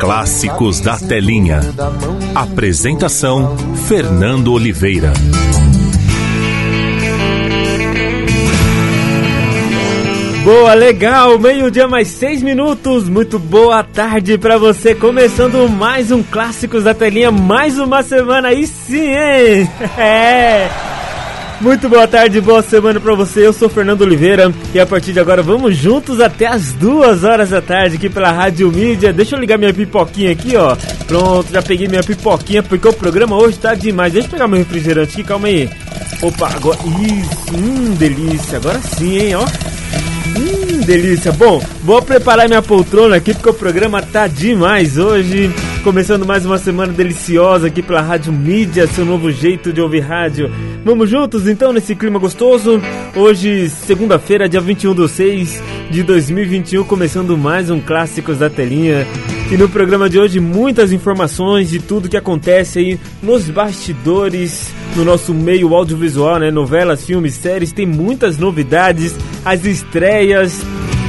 Clássicos da Telinha. Apresentação: Fernando Oliveira. Boa, legal, meio-dia mais seis minutos. Muito boa tarde pra você. Começando mais um Clássicos da Telinha, mais uma semana aí sim, hein? É. Muito boa tarde, boa semana pra você. Eu sou Fernando Oliveira e a partir de agora vamos juntos até as duas horas da tarde aqui pela Rádio Mídia. Deixa eu ligar minha pipoquinha aqui, ó. Pronto, já peguei minha pipoquinha porque o programa hoje tá demais. Deixa eu pegar meu refrigerante aqui, calma aí. Opa, agora. Isso, hum, delícia. Agora sim, hein, ó. Hum, delícia. Bom, vou preparar minha poltrona aqui porque o programa tá demais hoje. Começando mais uma semana deliciosa aqui pela Rádio Mídia, seu novo jeito de ouvir rádio. Vamos juntos então nesse clima gostoso? Hoje, segunda-feira, dia 21 de 6 de 2021, começando mais um Clássicos da Telinha. E no programa de hoje, muitas informações de tudo que acontece aí nos bastidores, no nosso meio audiovisual, né? Novelas, filmes, séries, tem muitas novidades, as estreias,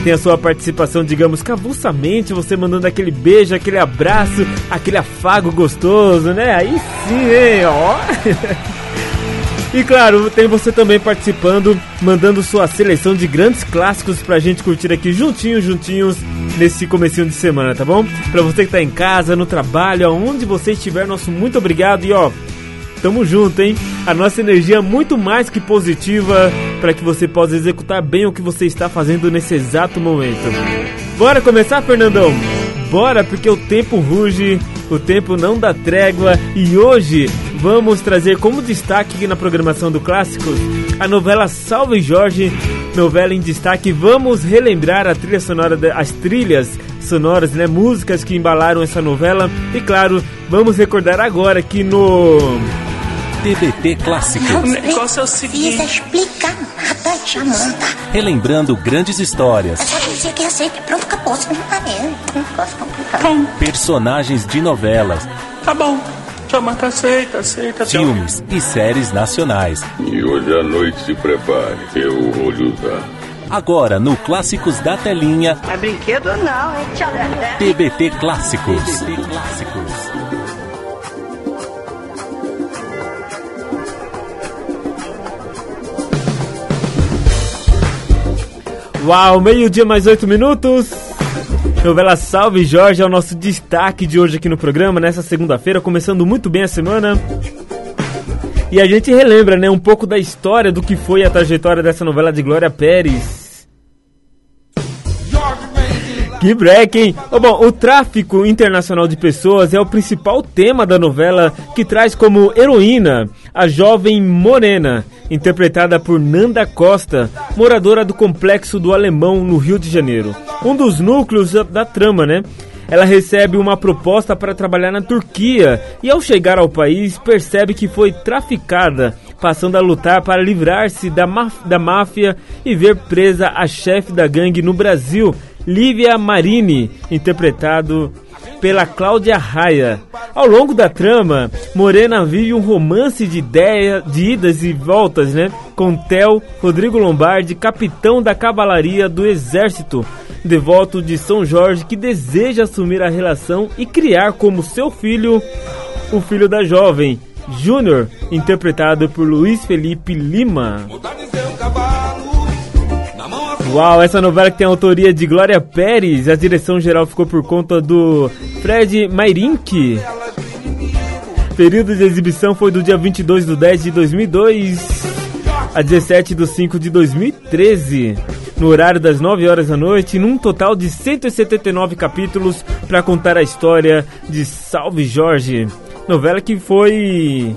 tem a sua participação, digamos, cavulsamente, você mandando aquele beijo, aquele abraço, aquele afago gostoso, né? Aí sim, hein? Ó. E claro, tem você também participando, mandando sua seleção de grandes clássicos pra gente curtir aqui juntinhos, juntinhos, nesse comecinho de semana, tá bom? Pra você que tá em casa, no trabalho, aonde você estiver, nosso muito obrigado e ó, tamo junto, hein? A nossa energia é muito mais que positiva para que você possa executar bem o que você está fazendo nesse exato momento. Bora começar, Fernandão? Bora, porque o tempo ruge, o tempo não dá trégua e hoje vamos trazer como destaque na programação do Clássicos a novela Salve Jorge, novela em destaque. Vamos relembrar a trilha sonora, as trilhas sonoras, né, músicas que embalaram essa novela e claro, vamos recordar agora que no TBT Clássicos. negócio é o seguinte. Precisa explicar nada, Jamanta. Relembrando grandes É histórias, só dizer que aceita e pronto, acabou. Você não tá vendo. Um negócio complicado. personagens de novelas, Tá bom. Jamanta aceita, aceita. filmes e séries nacionais. E hoje à noite se prepare, eu vou lhe usar. Agora no Clássicos da Telinha, É brinquedo não, é tchau. TBT Clássicos. TBT Clássicos. Uau, meio-dia mais oito minutos. Novela Salve Jorge é o nosso destaque de hoje aqui no programa, nessa segunda-feira, começando muito bem a semana. E a gente relembra, né, um pouco da história do que foi a trajetória dessa novela de Glória Pérez. Que break, hein? Ô, bom, o tráfico internacional de pessoas é o principal tema da novela, que traz como heroína a jovem Morena, interpretada por Nanda Costa, moradora do complexo do Alemão, no Rio de Janeiro. Um dos núcleos da, trama, né? Ela recebe uma proposta para trabalhar na Turquia e, ao chegar ao país, percebe que foi traficada, passando a lutar para livrar-se da, da máfia e ver presa a chefe da gangue no Brasil, Lívia Marini, interpretado pela Cláudia Raia. Ao longo da trama, Morena vive um romance de ideia, de idas e voltas, né? Com Tel Rodrigo Lombardi, capitão da cavalaria do exército, devoto de São Jorge, que deseja assumir a relação e criar como seu filho o filho da jovem, Júnior, interpretado por Luiz Felipe Lima. Uau, essa novela que tem a autoria de Glória Pérez, a direção geral ficou por conta do Fred Mairink. período de exibição foi do dia 22 de 10 de 2002 a 17 de 5 de 2013, no horário das 9 horas da noite, num total de 179 capítulos para contar a história de Salve Jorge. Novela que foi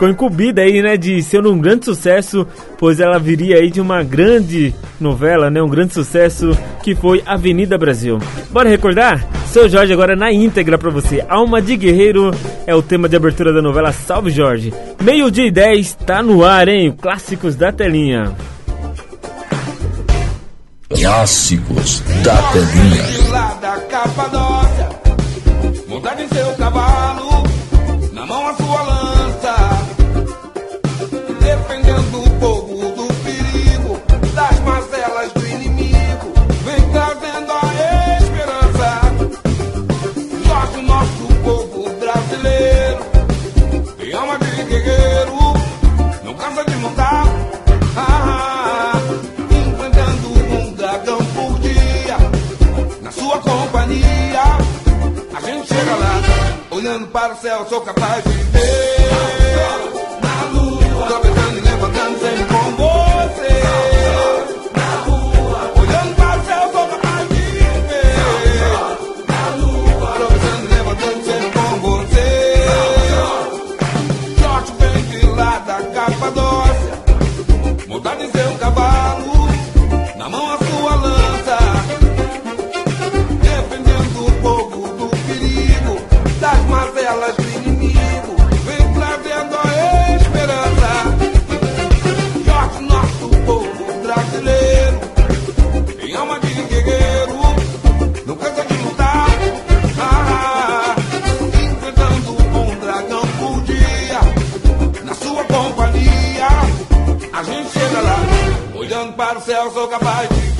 ficou incumbida aí, né, de ser um grande sucesso, pois ela viria aí de uma grande novela, né, um grande sucesso que foi Avenida Brasil. Bora recordar? Seu Jorge agora na íntegra para você. Alma de Guerreiro é o tema de abertura da novela Salve Jorge. Meio dia e 10 tá no ar, hein? Clássicos da telinha. Clássicos da telinha. Lá da Capadócia, cavalo, olhando para o céu, sou capaz de ver. Céu, sou capaz de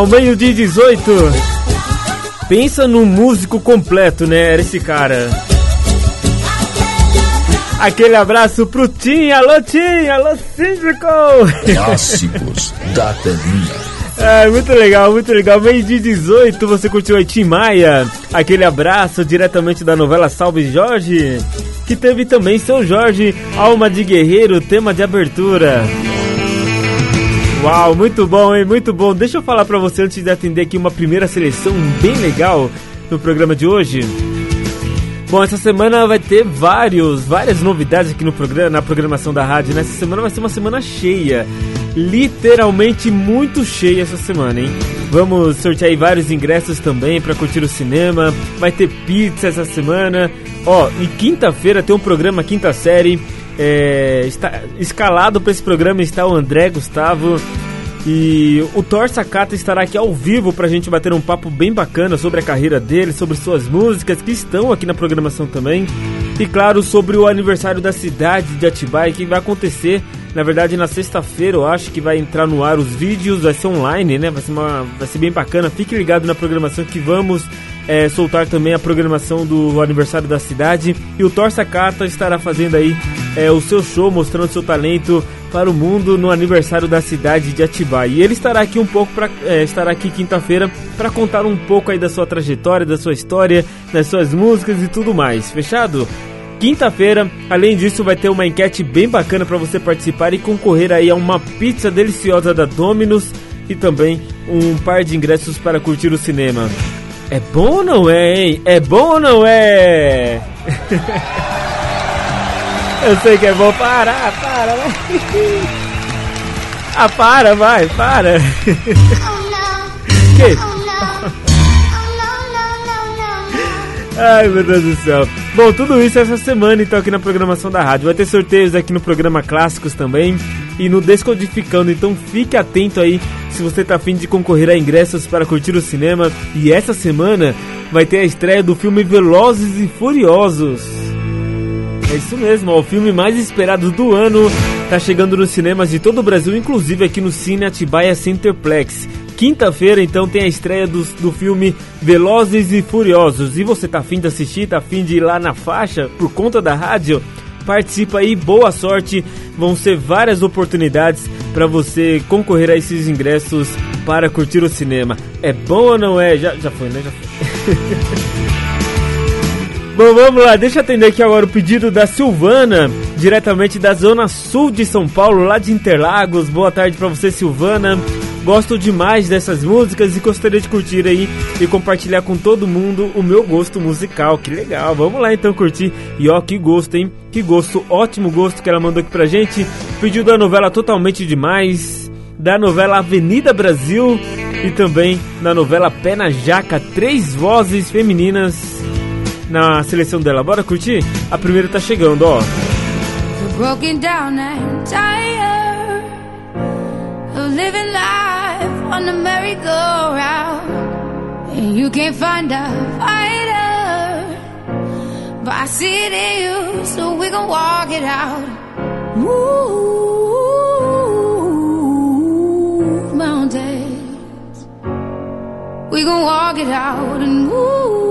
Uau, meio-dia e 18. Pensa num músico completo, né? Era esse cara. Aquele abraço pro Tim, alô Tim, alô Síndico! Clássicos da telinha. É, muito legal, muito legal. Meio dia 18, você curtiu aí Tim Maia. Aquele abraço diretamente da novela Salve Jorge. Que teve também seu Jorge, Alma de Guerreiro, tema de abertura. Uau, muito bom, hein? Muito bom. Deixa eu falar pra você antes de atender aqui uma primeira seleção bem legal no programa de hoje. Bom, essa semana vai ter vários, várias novidades aqui no programa, na programação da rádio. Nessa semana vai ser uma semana cheia, literalmente muito cheia essa semana, hein? Vamos sortear vários ingressos também para curtir o cinema. Vai ter pizza essa semana. Ó, e quinta-feira tem um programa quinta série. É, está escalado para esse programa está o André Gustavo e o Thor Sakata estará aqui ao vivo pra gente bater um papo bem bacana sobre a carreira dele, sobre suas músicas que estão aqui na programação também. E claro, sobre o aniversário da cidade de Atibaia que vai acontecer, na verdade, na sexta-feira, eu acho que vai entrar no ar os vídeos, vai ser online, né? Vai ser, uma, vai ser bem bacana. Fique ligado na programação que vamos é, soltar também a programação do aniversário da cidade. E o Thor Sakata estará fazendo aí é, o seu show, mostrando seu talento para o mundo no aniversário da cidade de Atibaia. E ele estará aqui um pouco para é, estará aqui quinta-feira para contar um pouco aí da sua trajetória, da sua história, das suas músicas e tudo mais. Fechado? Quinta-feira, além disso, vai ter uma enquete bem bacana para você participar e concorrer aí a uma pizza deliciosa da Domino's e também um par de ingressos para curtir o cinema. É bom ou não é, hein? É bom ou não é? Eu sei que é bom. Para, para, vai. Ah, para, vai, para. Que? Ai, meu Deus do céu. Bom, tudo isso essa semana, então, aqui na programação da rádio. Vai ter sorteios aqui no programa Clássicos também e no Descodificando. Então, fique atento aí se você tá afim de concorrer a ingressos para curtir o cinema. E essa semana vai ter a estreia do filme Velozes e Furiosos. É isso mesmo, ó, o filme mais esperado do ano tá chegando nos cinemas de todo o Brasil, inclusive aqui no Cine Atibaia Centerplex. Quinta-feira, então, tem a estreia do, do filme Velozes e Furiosos. E você tá afim de assistir, tá afim de ir lá na faixa por conta da rádio? Participa aí, boa sorte. Vão ser várias oportunidades para você concorrer a esses ingressos para curtir o cinema. É bom ou não é? Já, já foi, né? Já foi. Bom, vamos lá, deixa eu atender aqui agora o pedido da Silvana, diretamente da Zona Sul de São Paulo, lá de Interlagos. Boa tarde para você, Silvana. Gosto demais dessas músicas e gostaria de curtir aí e compartilhar com todo mundo o meu gosto musical. Que legal, vamos lá então curtir. E ó, que gosto, hein? Que gosto, ótimo gosto que ela mandou aqui pra gente. Pediu da novela Totalmente Demais, da novela Avenida Brasil e também da novela Pé na Jaca. Três vozes femininas na seleção dela. Bora curtir? A primeira tá chegando, ó. broken down and tired of living life on the merry-go-round. And you can't find a fighter, but I see it in you, so we gon' walk it out. Move mountains, we gon' walk it out and move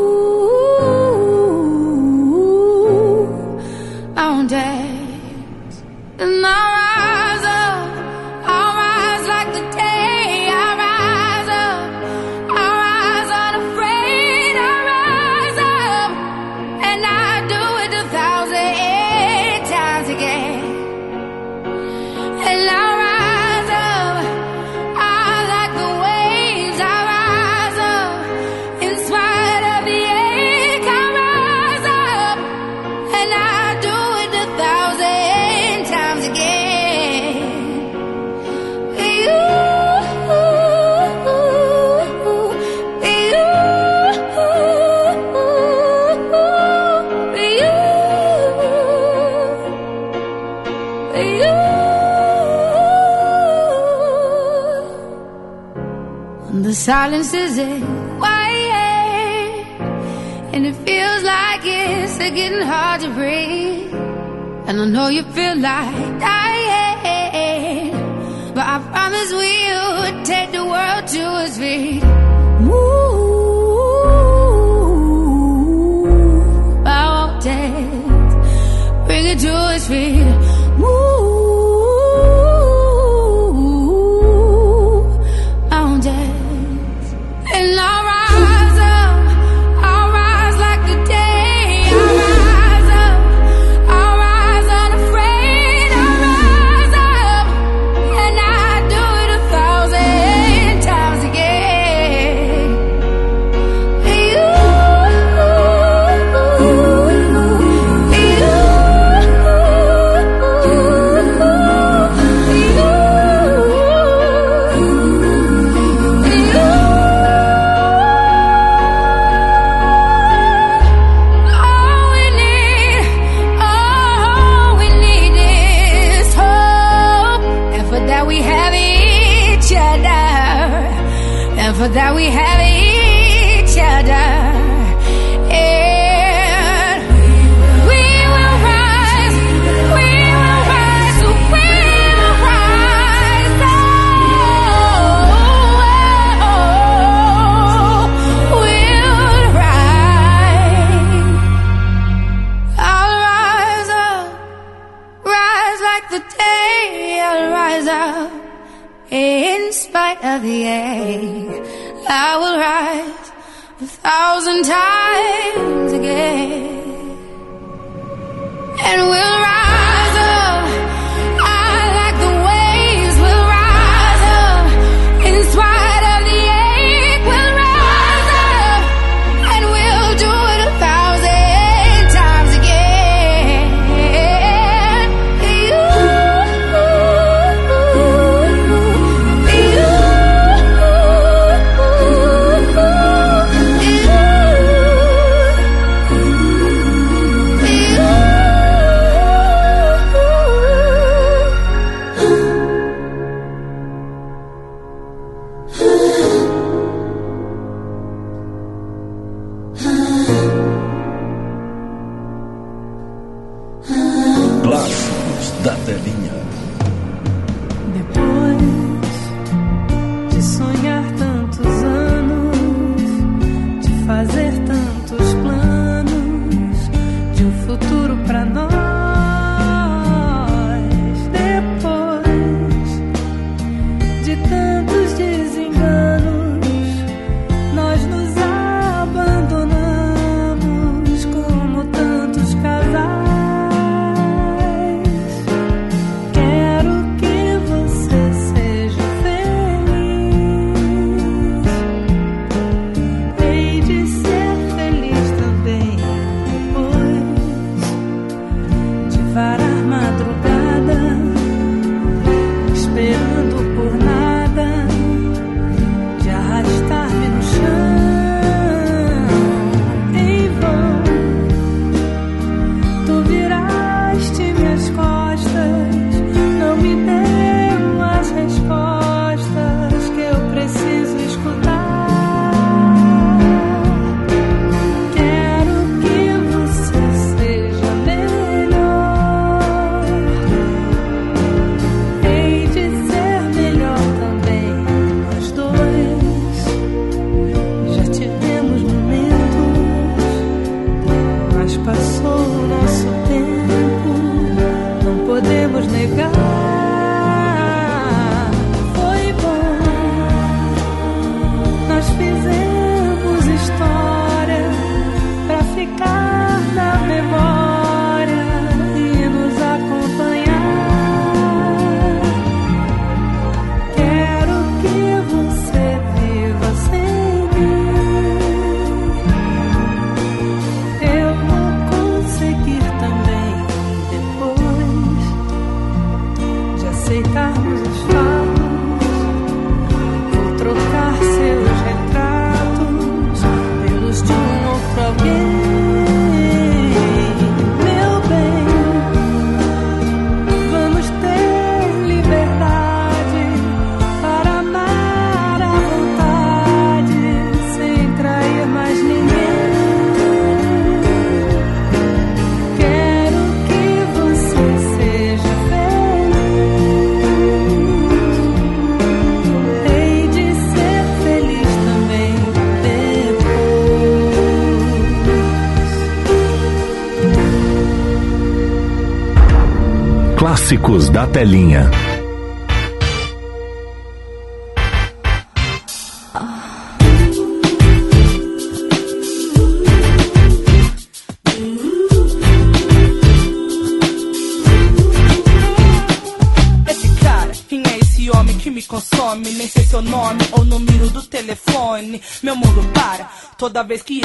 homem que me consome? Nem sei seu nome ou número do telefone. Meu mundo para. Toda vez que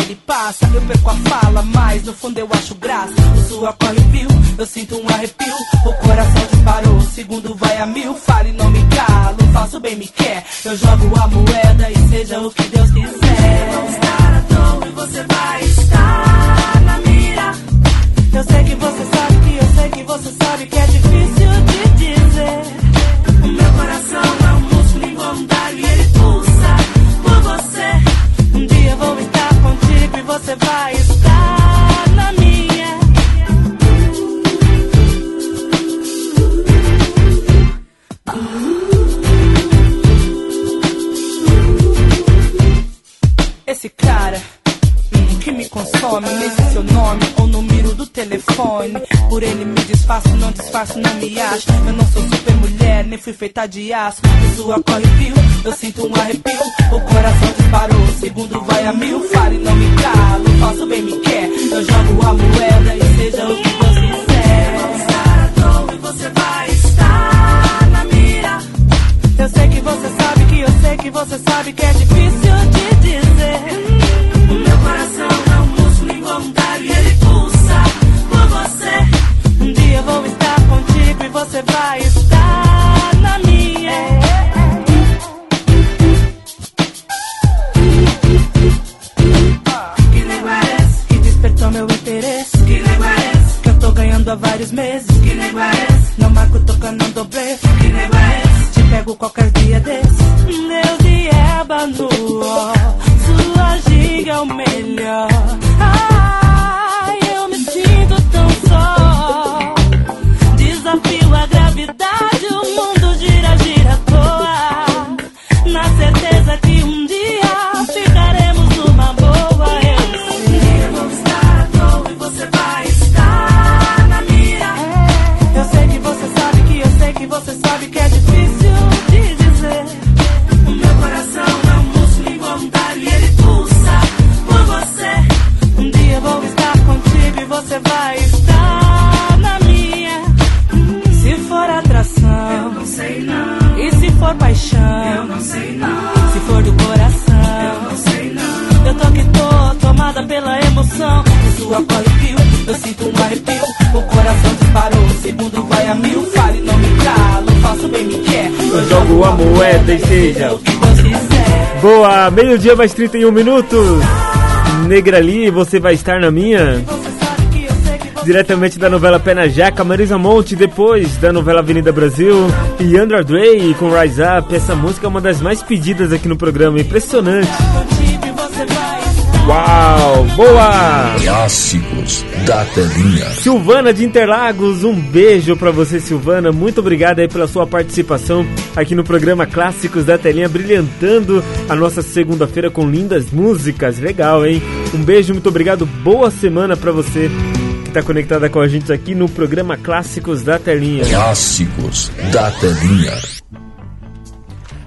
segundo vai a mil. Fale, não me calo, faço bem, me quer. Eu jogo a moeda e seja o que Deus quiser. Vou estar à toa e você vai disfarço, não me acho. Eu não sou super mulher, nem fui feita de aço. E sua corre fio, eu sinto um arrepio. O coração disparou, segundo vai a mil. Fale, não me calo, faço bem, me quer. Eu jogo a moeda e seja o que Deus quiser. E você vai estar na mira. Eu sei que você sabe que eu sei que você sabe que é difícil de dizer. advice mil. Fale, não me calo, faço bem, me quer. Eu jogo a moeda e seja. Boa, meio-dia mais 31 minutos. Negra ali, você vai estar na minha. Diretamente da novela Pé na Jaca, Marisa Monte, depois da novela Avenida Brasil e Andra Dre com Rise Up. Essa música é uma das mais pedidas aqui no programa, impressionante. Uau, boa! Clássicos da telinha. Silvana de Interlagos, um beijo pra você, Silvana. Muito obrigado aí pela sua participação aqui no programa Clássicos da Telinha, brilhantando a nossa segunda-feira com lindas músicas. Legal, hein? Um beijo, muito obrigado. Boa semana pra você que tá conectada com a gente aqui no programa Clássicos da Telinha. Clássicos da telinha.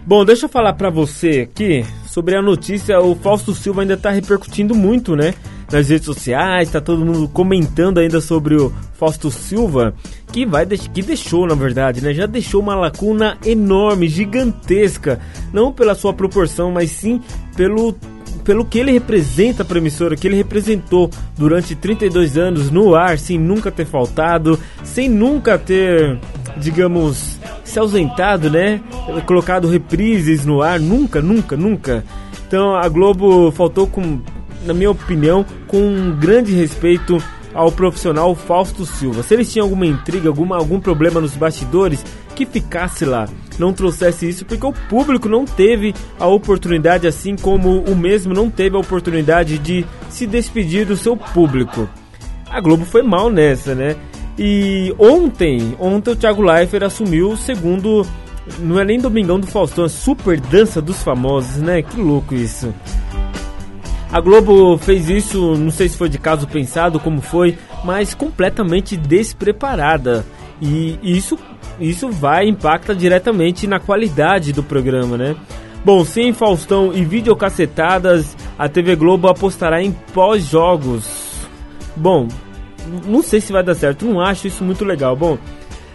Bom, deixa eu falar pra você aqui sobre a notícia. O Fausto Silva ainda tá repercutindo muito, né? Nas redes sociais, tá todo mundo comentando ainda sobre o Fausto Silva, que vai que deixou, na verdade, né? Já deixou uma lacuna enorme, gigantesca, não pela sua proporção, mas sim pelo pelo que ele representa para a emissora, que ele representou durante 32 anos no ar, sem nunca ter faltado, sem nunca ter, digamos, se ausentado, né? Colocado reprises no ar, nunca, nunca, nunca. Então a Globo faltou com, na minha opinião, com um grande respeito ao profissional Fausto Silva. Se eles tinham alguma intriga, alguma, algum problema nos bastidores, que ficasse lá, não trouxesse isso, porque o público não teve a oportunidade, assim como o mesmo não teve a oportunidade de se despedir do seu público. A Globo foi mal nessa, né? E ontem, ontem o Thiago Leifert assumiu o segundo, não é nem Domingão do Faustão, é Super Dança dos Famosos, né? Que louco isso. A Globo fez isso, não sei se foi de caso pensado, como foi, mas completamente despreparada. E isso, isso vai impacta diretamente na qualidade do programa, né? Bom, sem Faustão e videocacetadas, a TV Globo apostará em pós-jogos. Bom, não sei se vai dar certo, não acho isso muito legal. Bom,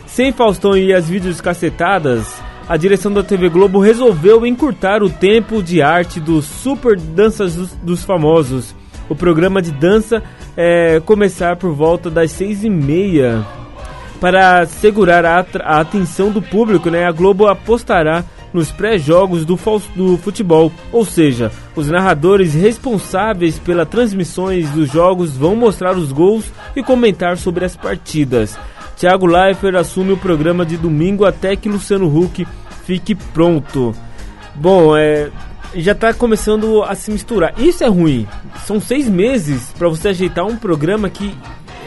sem Faustão e as vídeos cacetadas, a direção da TV Globo resolveu encurtar o tempo de arte dos Super Danças dos, dos Famosos. O programa de dança é começar por volta das seis e meia. Para segurar a, a atenção do público, né, a Globo apostará nos pré-jogos do, do futebol, ou seja, os narradores responsáveis pelas transmissões dos jogos vão mostrar os gols e comentar sobre as partidas. Thiago Leifert assume o programa de domingo até que Luciano Huck fique pronto. Bom, é, já tá começando a se misturar. Isso é ruim. São seis meses para você ajeitar um programa que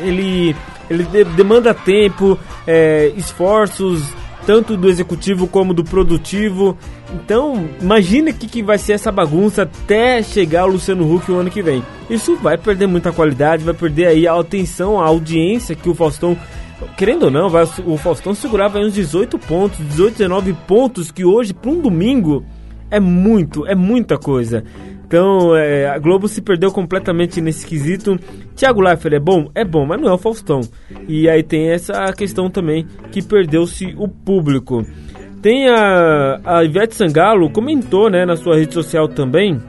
ele, ele de- demanda tempo, é, esforços, tanto do executivo como do produtivo. Então, imagina que, que vai ser essa bagunça até chegar o Luciano Huck o ano que vem. Isso vai perder muita qualidade, vai perder aí a atenção, a audiência que o Faustão querendo ou não, vai, o Faustão segurava uns 18 pontos, 18, 19 pontos, que hoje, para um domingo, é muito, é muita coisa. Então, é, a Globo se perdeu completamente nesse quesito. Thiago Leifert é bom? É bom, mas não é o Faustão. E aí tem essa questão também que perdeu-se o público. Tem a, a Ivete Sangalo, comentou né, na sua rede social também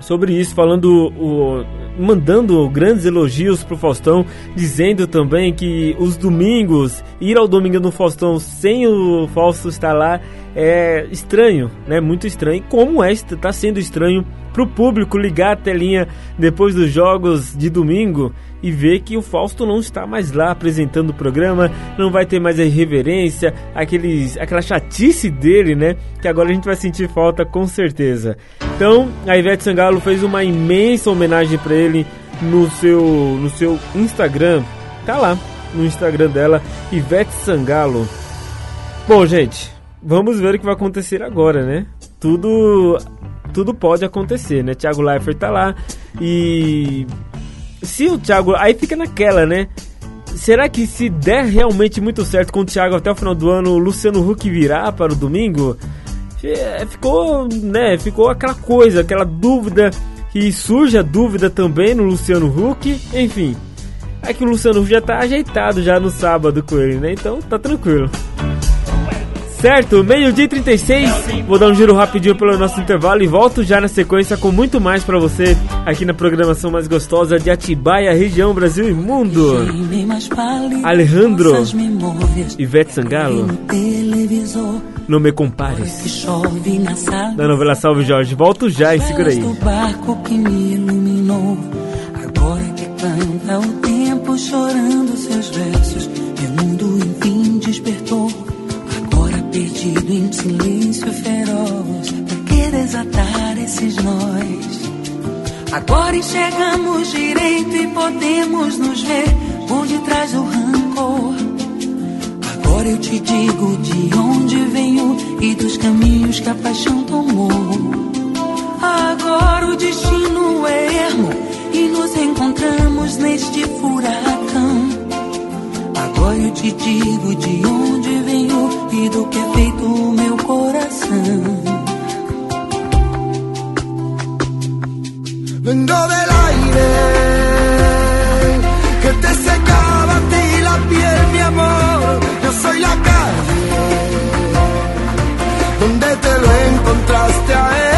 sobre isso, falando o, mandando grandes elogios pro Faustão, dizendo também que os domingos, ir ao domingo no Faustão sem o Fausto estar lá é estranho, né? Muito estranho. Como é, tá sendo estranho pro público ligar a telinha depois dos jogos de domingo e ver que o Fausto não está mais lá apresentando o programa, não vai ter mais a irreverência, aqueles, aquela chatice dele, né? Que agora a gente vai sentir falta com certeza. Então, a Ivete Sangalo fez uma imensa homenagem para ele no seu, no seu Instagram. Tá lá no Instagram dela, Ivete Sangalo. Bom, gente, vamos ver o que vai acontecer agora, né? Tudo tudo pode acontecer, né? Thiago Leifert tá lá e se o Thiago, aí fica naquela, né? Será que se der realmente muito certo com o Thiago até o final do ano, o Luciano Huck virá para o domingo? É, ficou, né, ficou aquela coisa, aquela dúvida que surge a dúvida também no Luciano Huck, enfim. É que o Luciano Huck já tá ajeitado já no sábado com ele, né? Então tá tranquilo. Certo, meio-dia e 36. Vou dar um giro rapidinho pelo nosso intervalo e volto já na sequência com muito mais pra você aqui na programação mais gostosa de Atibaia, região Brasil e mundo. Alejandro, Ivete Sangalo, não me compares. Da novela Salve Jorge, volto já e segura aí. Agora que canta o tempo chorando seus versos, meu mundo enfim despertou. Perdido em silêncio feroz, por que desatar esses nós? Agora enxergamos direito e podemos nos ver por detrás do rancor. Agora eu te digo de onde venho e dos caminhos que a paixão tomou. Agora o destino é ermo e nos encontramos neste furacão. Agora eu te digo de onde venho do que é feito o meu coração. Vengo del aire que te secaba a ti la piel, mi amor. Yo soy la calle donde te lo encontraste a él.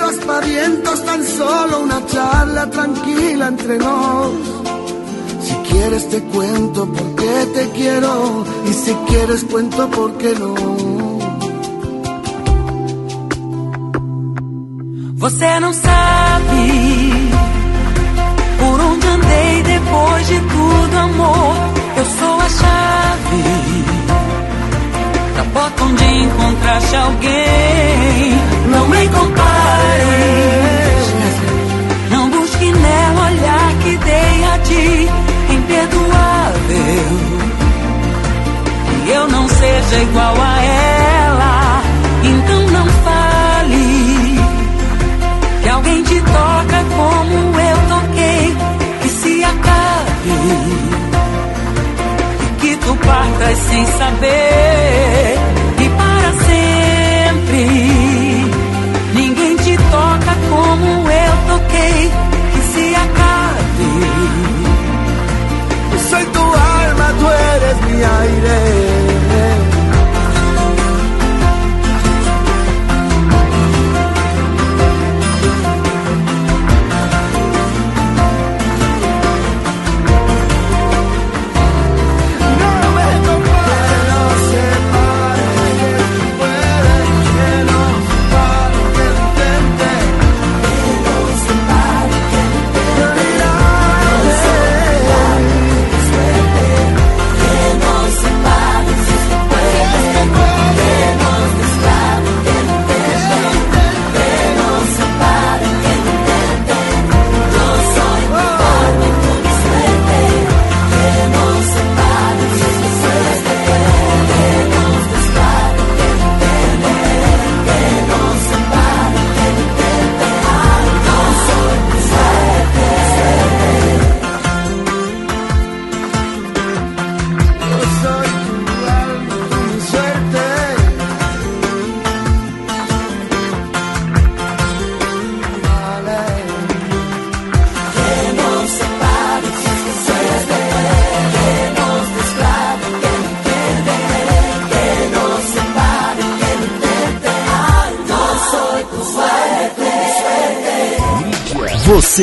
aspavientos, tan solo una charla tranquila entre nos. Si quieres te cuento por qué te quiero y si quieres cuento por qué no. Você não sabe por onde andei depois de tudo, amor. Eu sou a chave da porta onde encontraste alguém. Não me compares, não busque nela olhar que dei a ti, imperdoável. Que eu não seja igual a ela, então não fale que alguém te toca como eu toquei, que se acabe que tu partas sem saber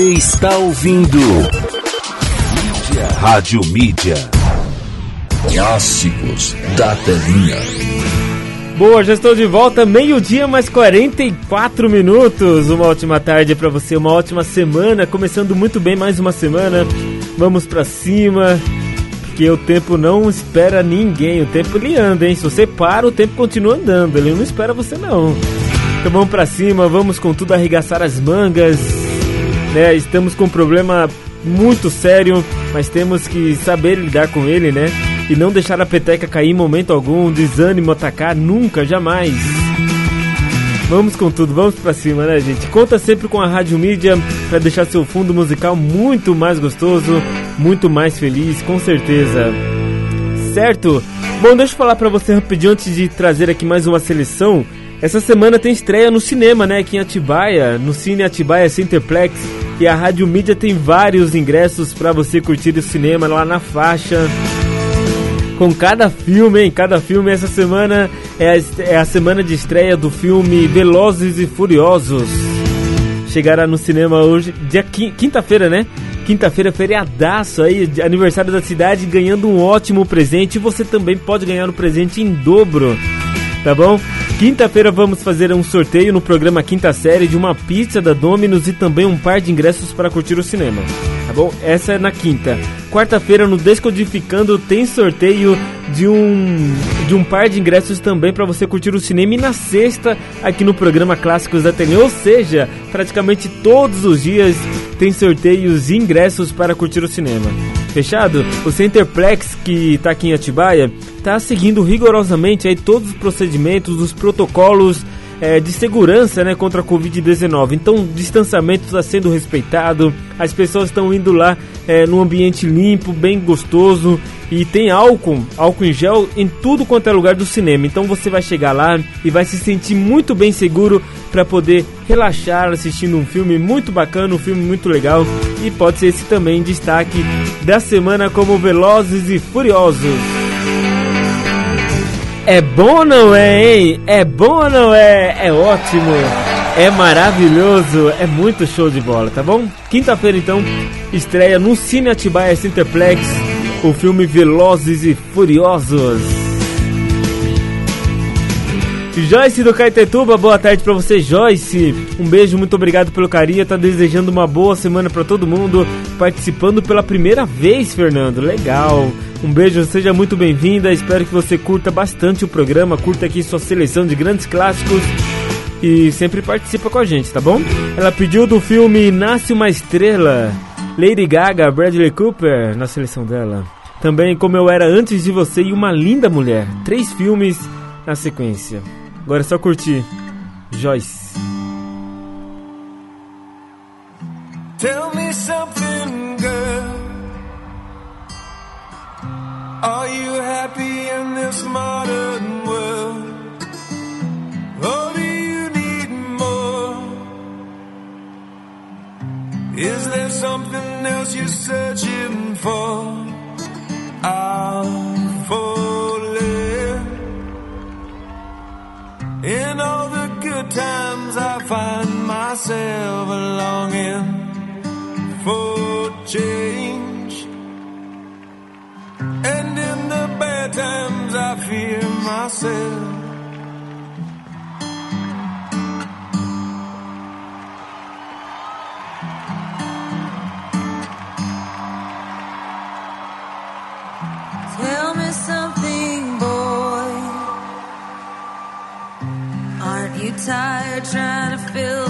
Está ouvindo Mídia. Rádio Mídia. Clássicos da telinha. Boa, já estou de volta, meio-dia mais 44 minutos. Uma ótima tarde para você, uma ótima semana, começando muito bem mais uma semana. Vamos para cima, porque o tempo não espera ninguém. O tempo ele anda, hein? Se você para, o tempo continua andando. Ele não espera você não. Então vamos para cima, vamos com tudo arregaçar as mangas. Né? Estamos com um problema muito sério, mas temos que saber lidar com ele, né? E não deixar a peteca cair em momento algum, desânimo atacar, nunca, jamais. Vamos com tudo, vamos pra cima, né, gente? Conta sempre com a Rádio Mídia para deixar seu fundo musical muito mais gostoso, muito mais feliz, com certeza. Certo? Bom, deixa eu falar pra você rapidinho antes de trazer aqui mais uma seleção. Essa semana tem estreia no cinema, né? Aqui em Atibaia, no Cine Atibaia Centerplex. E a Rádio Mídia tem vários ingressos para você curtir o cinema lá na faixa com cada filme, hein? Cada filme essa semana é a, é a semana de estreia do filme Velozes e Furiosos. Chegará no cinema hoje, dia quin- quinta-feira, né? Quinta-feira, feriadaço aí, aniversário da cidade, ganhando um ótimo presente. E você também pode ganhar um presente em dobro, tá bom? Quinta-feira vamos fazer um sorteio no programa Quinta Série de uma pizza da Domino's e também um par de ingressos para curtir o cinema. Tá bom? Essa é na quinta. Quarta-feira no Descodificando tem sorteio de um de um par de ingressos também para você curtir o cinema e na sexta aqui no programa Clássicos da TV, ou seja, praticamente todos os dias tem sorteios e ingressos para curtir o cinema. Fechado? O Centerplex que está aqui em Atibaia está seguindo rigorosamente aí todos os procedimentos, os protocolos é, de segurança né, contra a Covid-19. Então, o distanciamento está sendo respeitado, as pessoas estão indo lá é, num ambiente limpo, bem gostoso e tem álcool, álcool em gel em tudo quanto é lugar do cinema. Então você vai chegar lá e vai se sentir muito bem seguro para poder relaxar assistindo um filme muito bacana, um filme muito legal e pode ser esse também destaque da semana como Velozes e Furiosos. É bom não é, hein? É bom não é? É ótimo, é maravilhoso, é muito show de bola, tá bom? Quinta-feira então estreia no Cine Atibaia Cineplex o filme Velozes e Furiosos. Joyce do Caetetuba, boa tarde para você, Joyce. Um beijo, muito obrigado pelo carinho. Tá desejando uma boa semana para todo mundo. Participando pela primeira vez, Fernando. Legal. Um beijo, seja muito bem-vinda. Espero que você curta bastante o programa, curta aqui sua seleção de grandes clássicos e sempre participa com a gente, tá bom? Ela pediu do filme Nasce uma Estrela. Lady Gaga, Bradley Cooper na seleção dela. Também Como Eu Era Antes de Você e Uma Linda Mulher. Três filmes na sequência. Agora é só curtir. Joyce. Tell me something, girl. Are you happy in this modern world? Or do you need more? Is there something else you're searching for? I'm falling. In all the good times, I find myself longing for change. And in the bad times, I fear myself. Tired trying to fill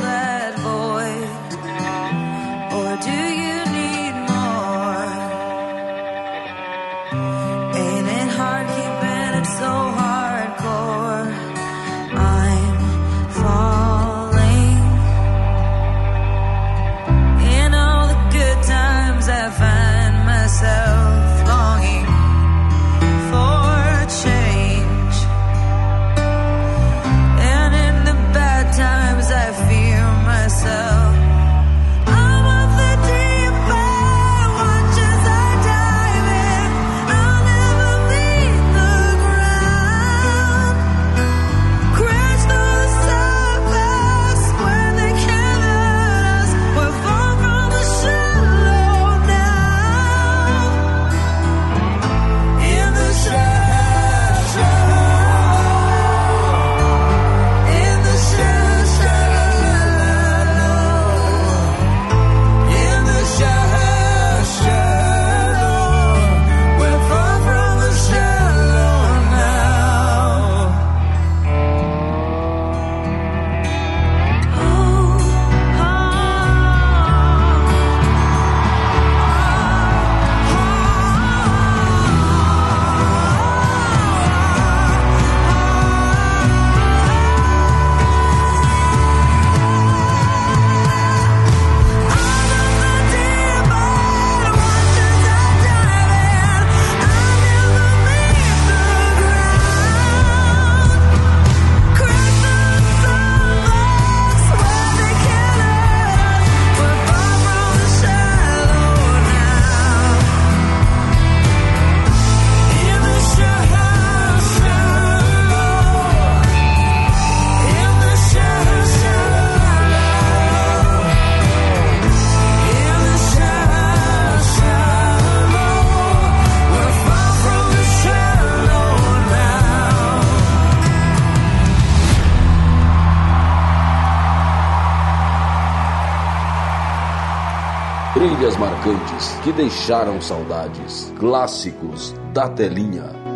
deixaram saudades. Clássicos da telinha.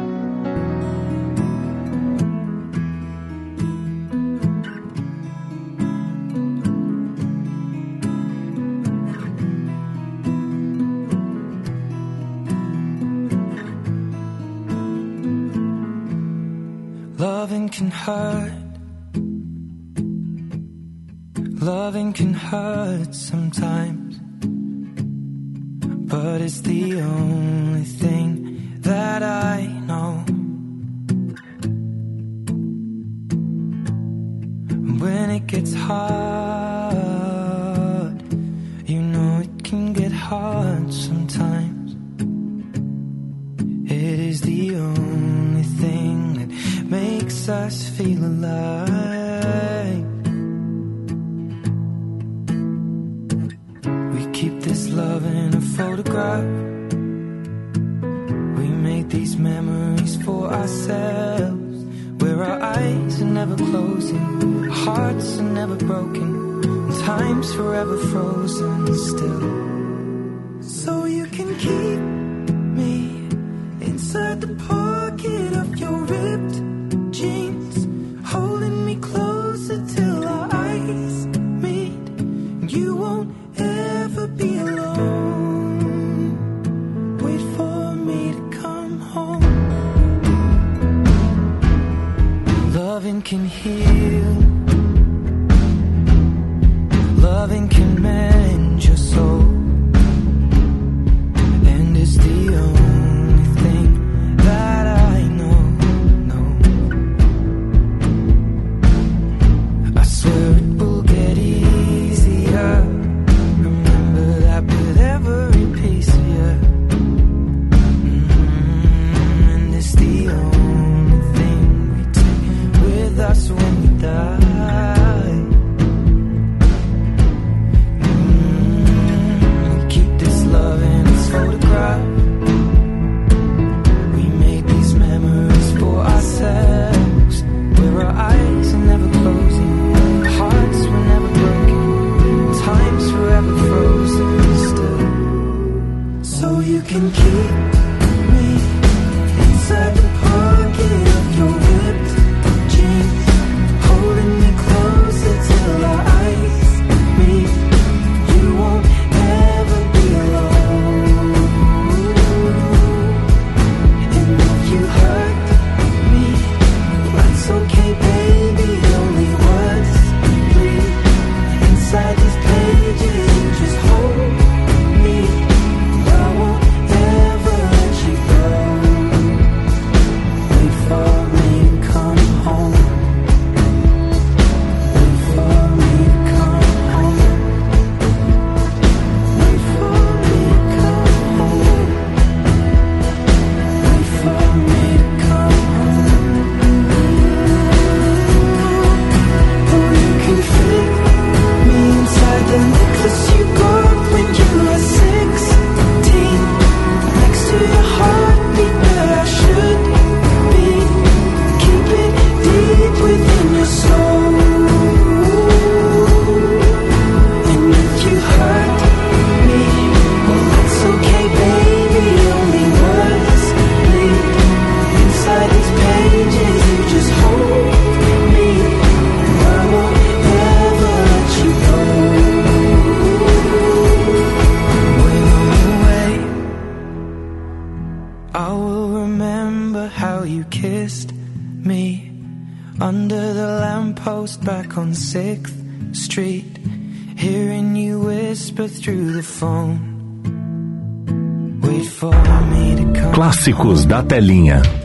Clássicos da telinha.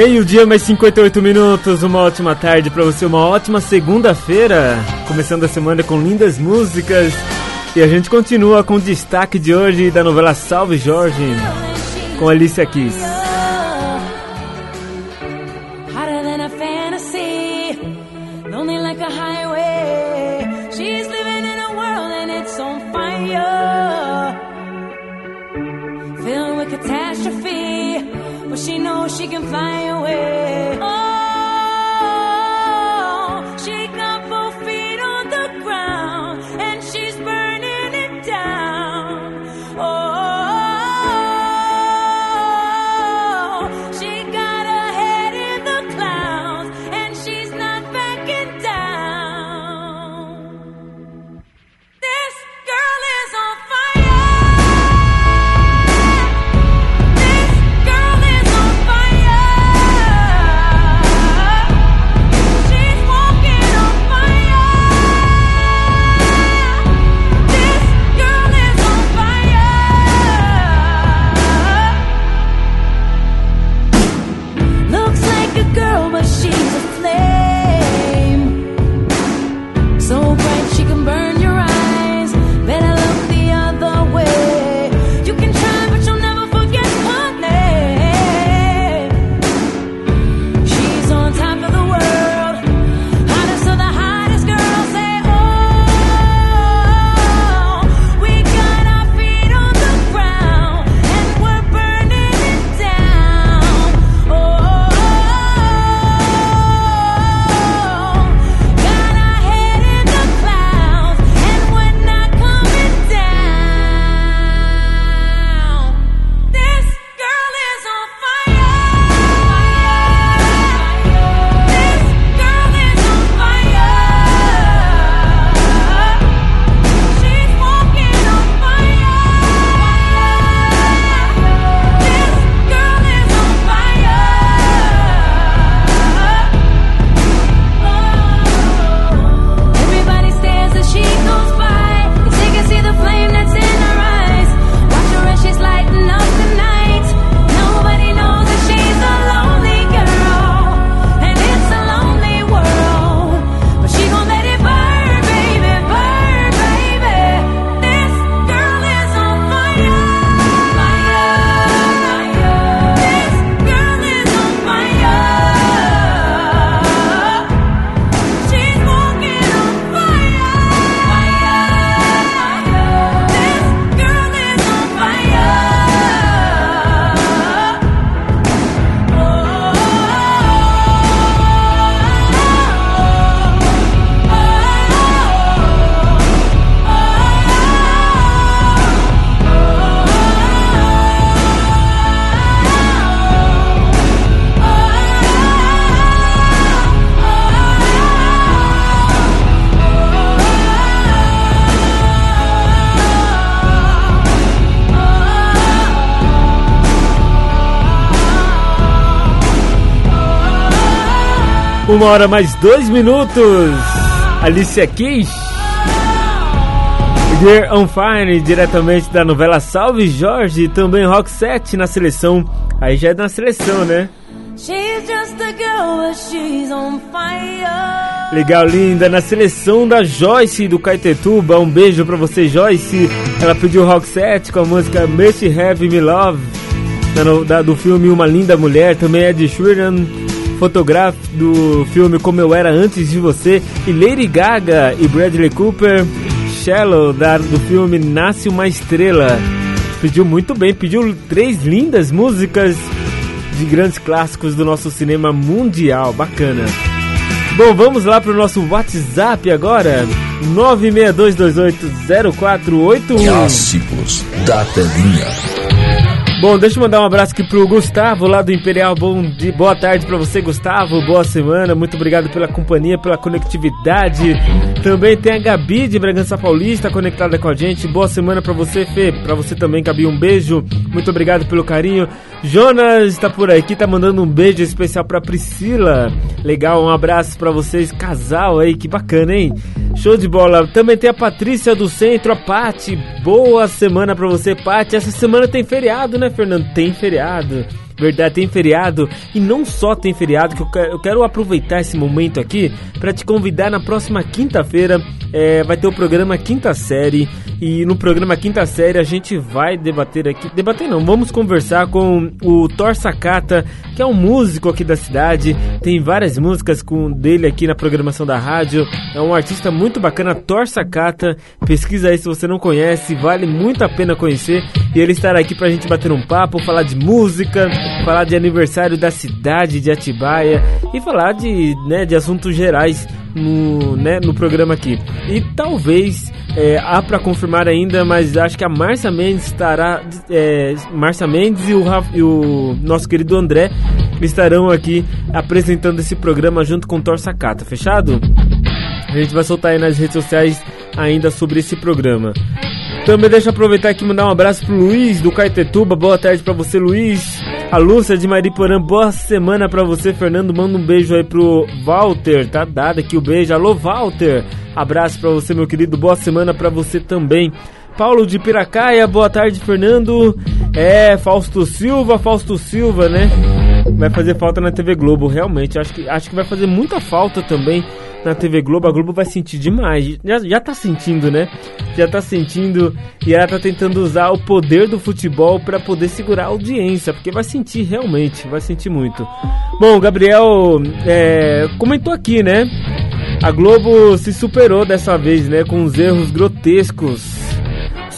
Meio-dia, mais 58 minutos. Uma ótima tarde para você, uma ótima segunda-feira. Começando a semana com lindas músicas. E a gente continua com o destaque de hoje da novela Salve Jorge, com Alicia Keys. Catastrophe but she knows she can find a way. Oh. Uma hora mais dois minutos. Alicia Keys. Dear on Fire, diretamente da novela Salve Jorge, também Rock 7 na seleção. Aí já é na seleção, né? She's just a girl, but she's on fire. Legal, linda. Na seleção da Joyce do Caetetuba. Um beijo pra você, Joyce. Ela pediu Rock 7 com a música Mercy Have Me Love. Da, da- do filme Uma Linda Mulher. Também é de Sheeran. Fotógrafo do filme Como Eu Era Antes de Você. E Lady Gaga e Bradley Cooper. Shallow, da, do filme Nasce Uma Estrela. Pediu muito bem. Pediu três lindas músicas de grandes clássicos do nosso cinema mundial. Bacana. Bom, vamos lá pro nosso WhatsApp agora. 962280481. Clássicos da telinha. Bom, deixa eu mandar um abraço aqui pro Gustavo lá do Imperial. Bom dia, boa tarde pra você, Gustavo. Boa semana. Muito obrigado pela companhia, pela conectividade. Também tem a Gabi de Bragança Paulista conectada com a gente. Boa semana pra você, Fê. Pra você também, Gabi, um beijo. Muito obrigado pelo carinho. Jonas está por aqui, tá mandando um beijo especial pra Priscila. Legal, um abraço pra vocês, casal aí, que bacana, hein? Show de bola. Também tem a Patrícia do Centro, a Pati. Boa semana pra você, Pati. Essa semana tem feriado, né, Fernando? Tem feriado. Verdade, tem feriado. E não só tem feriado, que eu quero, aproveitar esse momento aqui para te convidar na próxima quinta-feira. é, vai ter o programa Quinta Série. E no programa Quinta Série a gente vai debater aqui. Debater não, vamos conversar com o Thor Sakata, que é um músico aqui da cidade. Tem várias músicas com dele aqui na programação da rádio. É um artista muito bacana, Thor Sakata. Pesquisa aí se você não conhece, vale muito a pena conhecer. E ele estará aqui pra gente bater um papo, falar de música, falar de aniversário da cidade de Atibaia e falar de, né, de assuntos gerais no, né, no programa aqui. E talvez é, há para confirmar ainda, mas acho que a Márcia Mendes estará. É, Márcia Mendes e o, e o nosso querido André estarão aqui apresentando esse programa junto com o Thor Sakata, fechado? A gente vai soltar aí nas redes sociais ainda sobre esse programa. Também deixa eu aproveitar aqui e mandar um abraço pro Luiz do Caetetuba. Boa tarde pra você, Luiz. A Lúcia de Mariporã, boa semana pra você, Fernando. Manda um beijo aí pro Walter. Tá dado aqui o beijo. Alô, Walter. Abraço pra você, meu querido. Boa semana pra você também. Paulo de Piracaia, boa tarde, Fernando. É, Fausto Silva, Fausto Silva, né? Vai fazer falta na TV Globo, realmente. Acho que, acho que vai fazer muita falta também na TV Globo. A Globo vai sentir demais. Já, já tá sentindo, né? Já tá sentindo e ela tá tentando usar o poder do futebol para poder segurar a audiência, porque vai sentir realmente, vai sentir muito. Bom, o Gabriel é, comentou aqui, né? A Globo se superou dessa vez, né? Com os erros grotescos.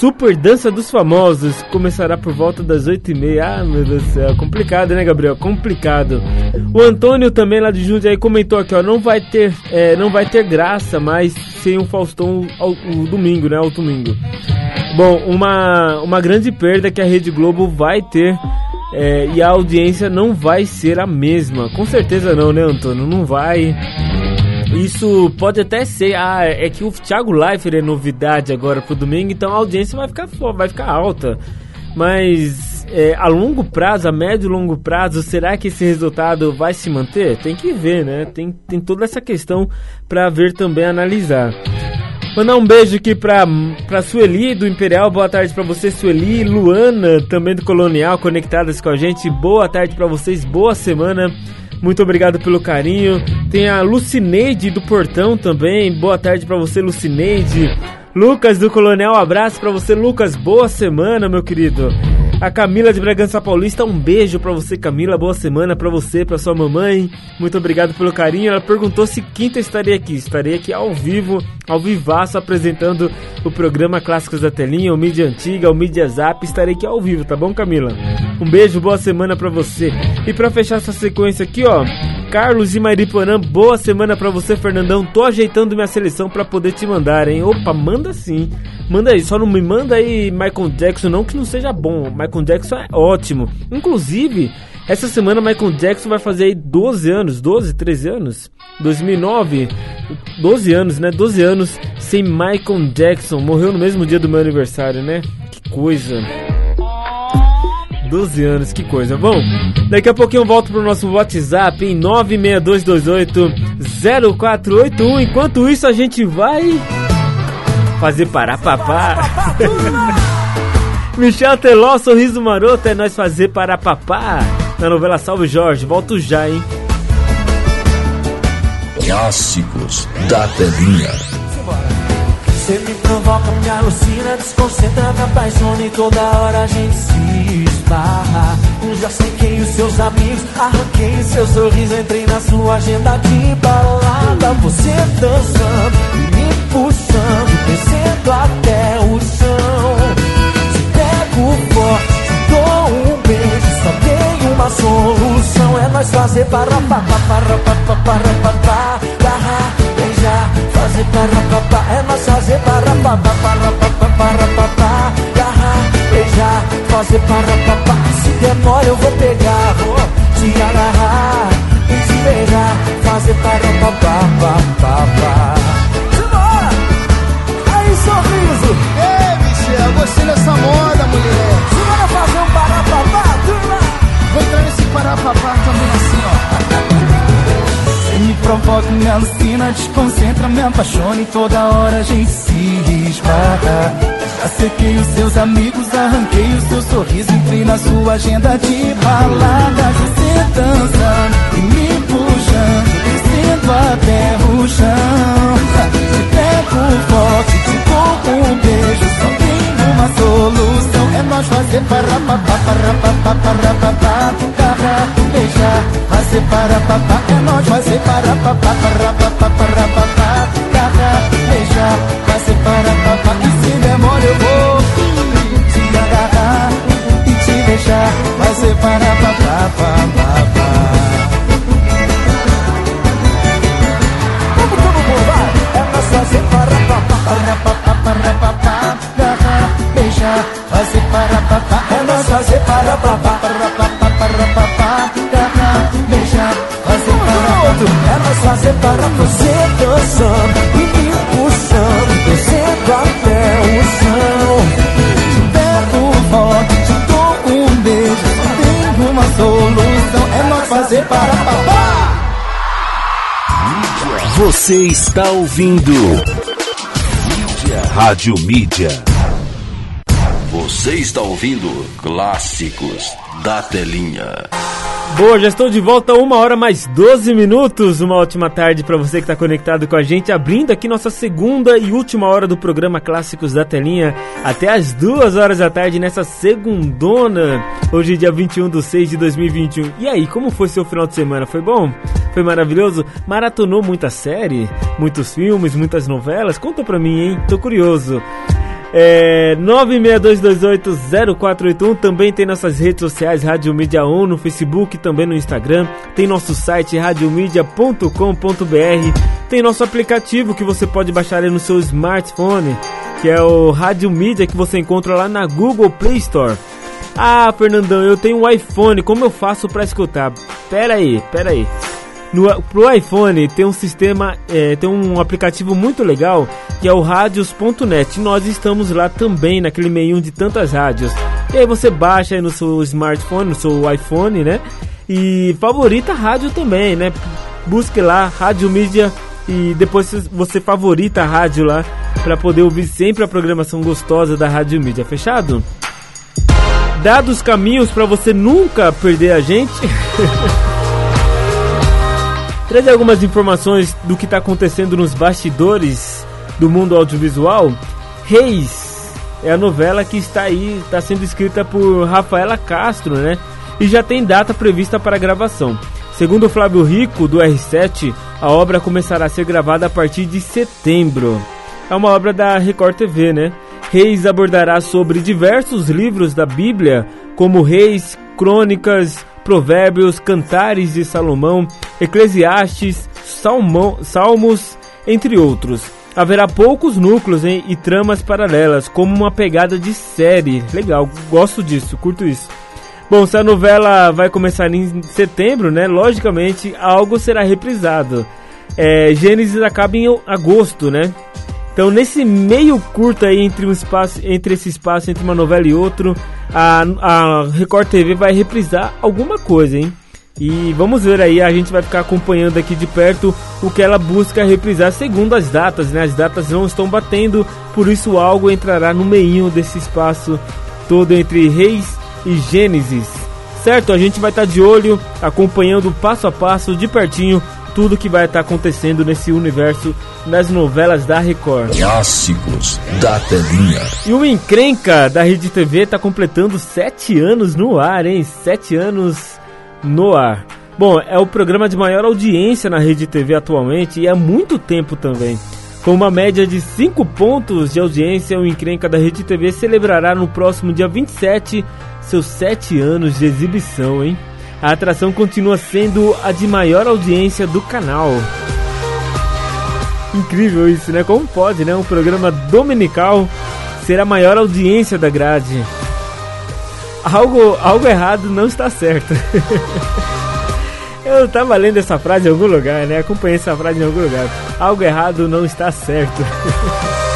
Super Dança dos Famosos começará por volta das 8h30. Ah, meu Deus do céu. Complicado, né, Gabriel? Complicado. O Antônio também lá de Jundiaí comentou aqui, ó. Não vai ter, é, não vai ter graça mais sem o Faustão ao, o domingo, né? Ao domingo. Bom, uma, uma grande perda que a Rede Globo vai ter. é, e a audiência não vai ser a mesma. Com certeza não, né, Antônio? Não vai. Isso pode até ser, ah, é que o Thiago Leifert é novidade agora pro domingo, então a audiência vai ficar, vai ficar alta. Mas é, a longo prazo, a médio e longo prazo, será que esse resultado vai se manter? Tem que ver, né? Tem, tem toda essa questão para ver também, analisar. Mandar um beijo aqui pra, pra Sueli do Imperial, boa tarde pra você, Sueli. Luana, também do Colonial, conectadas com a gente, boa tarde pra vocês, boa semana. Muito obrigado pelo carinho. Tem a Lucineide do Portão também, boa tarde pra você, Lucineide. Lucas do Colonial, abraço pra você, Lucas, boa semana, meu querido. A Camila de Bragança Paulista, um beijo pra você, Camila. Boa semana pra você, pra sua mamãe. Muito obrigado pelo carinho. Ela perguntou se quinta estaria aqui. Estarei aqui ao vivo, ao vivaço, apresentando o programa Clássicos da Telinha, o Mídia Antiga, o Mídia Zap. Estarei aqui ao vivo, tá bom, Camila? Um beijo, boa semana pra você. E pra fechar essa sequência aqui, ó. Carlos de Mariporã, boa semana pra você, Fernandão. Tô ajeitando minha seleção pra poder te mandar, hein? Opa, manda sim. Manda aí, só não me manda aí Michael Jackson, não que não seja bom. Michael Jackson é ótimo. Inclusive, essa semana Michael Jackson vai fazer aí 12 anos, 12, 13 anos? 2009, 12 anos, né? 12 anos sem Michael Jackson. Morreu no mesmo dia do meu aniversário, né? Que coisa. 12 anos, que coisa. Bom, daqui a pouquinho eu volto pro nosso WhatsApp em 962280481. Enquanto isso, a gente vai fazer parar papá. Michel Teló, Sorriso Maroto, é nós fazer parar papá. Na novela Salve Jorge, volto já, hein? Clássicos da telinha. Você me provoca, me alucina, desconcentra, me apaixona e toda hora a gente se esbarra. Já sequei os seus amigos, arranquei o seu sorriso, entrei na sua agenda de balada. Você dançando, me puxando, descendo até o chão. Pego forte, te dou um beijo, só tem uma solução, é nós fazer para pa pa para pa pa para pa pa, agarrar, beijar, fazer para papá, é nós fazer para papá, para papá, para papá, agarrar, beijar, fazer para papá. Se demora eu vou pegar, vou te agarrar e te beijar, fazer para papá, papá, papá. Simbora! Gostei dessa moda, mulher. Simbora fazer um para papá, turma! Vou entrar nesse parapapá também assim, ó. Me provoca, me alucina, desconcentra, me apaixona e toda hora a gente se esbarra. Já sequei os seus amigos, arranquei o seu sorriso, entrei na sua agenda de baladas. Você dançando e me puxando, descendo até o chão. Te pego forte, te dou um beijo, uma solução, é nós fazer para papá, para papá, para papá, para beijar, fazer para papá, é nós fazer para papá, para papá, para papá, para beijar, fazer para papá, e se demora eu vou te agarrar e te deixar, fazer para papá, papá, papá. Vamos todo mundo, vai! É nós fazer para papá, para papá, para papá, beijar, fazer para papá, é nós fazer para papá, para papá, para papá, agarrar, beijar, fazer para outro, é nós fazer para você dançando e me puxando, descendo até o chão. Te pego forte, te dou um beijo, tem uma solução, é nós fazer para papá. Você está ouvindo Mídia. Rádio Mídia. Você está ouvindo Clássicos da Telinha. Boa, já estou de volta, uma hora mais 12 minutos. Uma ótima tarde para você que está conectado com a gente, abrindo aqui nossa segunda e última hora do programa Clássicos da Telinha, até as duas horas da tarde nessa segundona, hoje dia 21 de 6 de 2021. E aí, como foi seu final de semana? Foi bom? Foi maravilhoso? Maratonou muita série, muitos filmes, muitas novelas? Conta pra mim, hein? Tô curioso. É, 962280481 também tem nossas redes sociais Rádio Mídia 1 no Facebook, também no Instagram. Tem nosso site radiomedia.com.br. Tem nosso aplicativo que você pode baixar aí no seu smartphone, que é o Rádio Mídia que você encontra lá na Google Play Store. Ah, Fernandão, eu tenho um iPhone, como eu faço para escutar? Pera aí, pera aí. No, pro iPhone tem um sistema, é, tem um aplicativo muito legal que é o radios.net. Nós estamos lá também naquele meio de tantas rádios. E aí você baixa aí no seu smartphone, no seu iPhone, né? E favorita a rádio também, né? Busque lá Rádio Mídia e depois você favorita a rádio lá para poder ouvir sempre a programação gostosa da Rádio Mídia. Fechado? Dados os caminhos para você nunca perder a gente. trazer algumas informações do que está acontecendo nos bastidores do mundo audiovisual. Reis é a novela que está aí, está sendo escrita por Rafaela Castro, né? E já tem data prevista para gravação. Segundo Flávio Rico, do R7, a obra começará a ser gravada a partir de setembro. É uma obra da Record TV, né? Reis abordará sobre diversos livros da Bíblia, como Reis, Crônicas, Provérbios, Cantares de Salomão, Eclesiastes, Salmão, Salmos, entre outros. Haverá poucos núcleos hein, e tramas paralelas, como uma pegada de série. Legal, gosto disso, curto isso. Bom, se a novela vai começar em setembro, né? Logicamente, algo será reprisado. É, Gênesis acaba em agosto, né? Então, nesse meio curto aí entre, um espaço, entre esse espaço entre uma novela e outro, a, a Record TV vai reprisar alguma coisa, hein? E vamos ver aí, a gente vai ficar acompanhando aqui de perto o que ela busca reprisar segundo as datas, né? As datas não estão batendo, por isso algo entrará no meio desse espaço todo entre Reis e Gênesis. Certo? A gente vai estar de olho, acompanhando passo a passo, de pertinho, tudo que vai estar acontecendo nesse universo das novelas da Record. Clássicos da telinha. E o Encrenca da Rede TV está completando sete anos no ar, hein? Sete anos no ar. Bom, é o programa de maior audiência na Rede TV atualmente e há muito tempo também. Com uma média de 5 pontos de audiência, o Encrenca da Rede TV celebrará no próximo dia 27 seus 7 anos de exibição, hein? A atração continua sendo a de maior audiência do canal. Incrível isso, né? Como pode, né? Um programa dominical ser a maior audiência da grade. Algo, algo errado não está certo. Eu tava lendo essa frase em algum lugar, né? Acompanhei essa frase em algum lugar. Algo errado não está certo.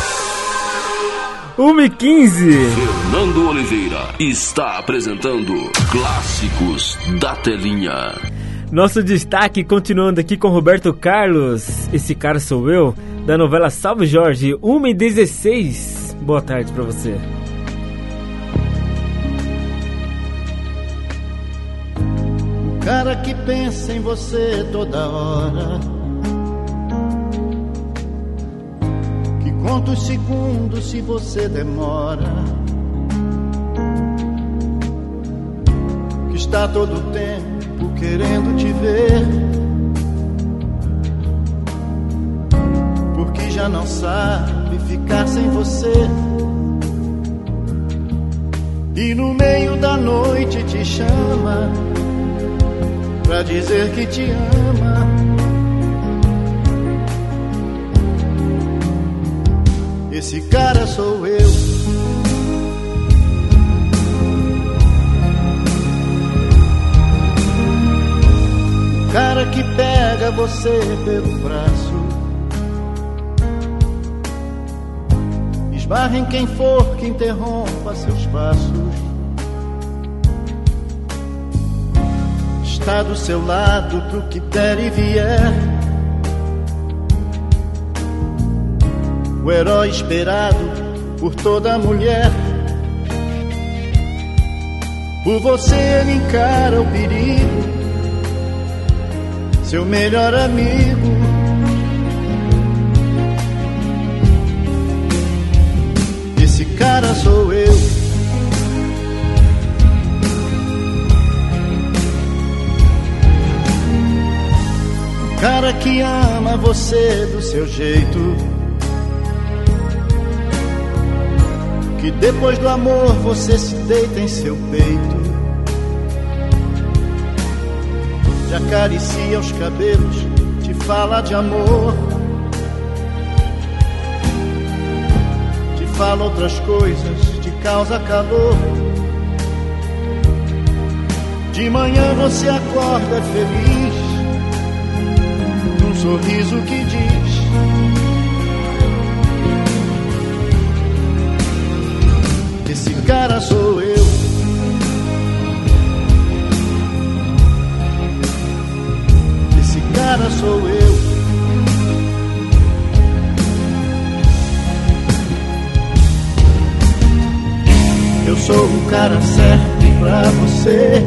1 e 15. Fernando Oliveira está apresentando Clássicos da Telinha. Nosso destaque continuando aqui com Roberto Carlos. Esse cara sou eu, da novela Salve Jorge, 1 e 16. Boa tarde pra você. O cara que pensa em você toda hora. Os segundos se você demora. Que está todo o tempo querendo te ver. Porque já não sabe ficar sem você. E no meio da noite te chama pra dizer que te ama. Esse cara sou eu. O cara que pega você pelo braço. Esbarra em quem for que interrompa seus passos. está do seu lado pro que der e vier. O herói esperado por toda mulher. Por você ele encara o perigo, seu melhor amigo. Esse cara sou eu. cara que ama você do seu jeito. Que depois do amor você se deita em seu peito. Te acaricia os cabelos, te fala de amor. Te fala outras coisas, te causa calor. De manhã você acorda feliz sorriso que diz: Esse cara sou eu. Esse cara sou eu. Eu sou o cara certo pra você.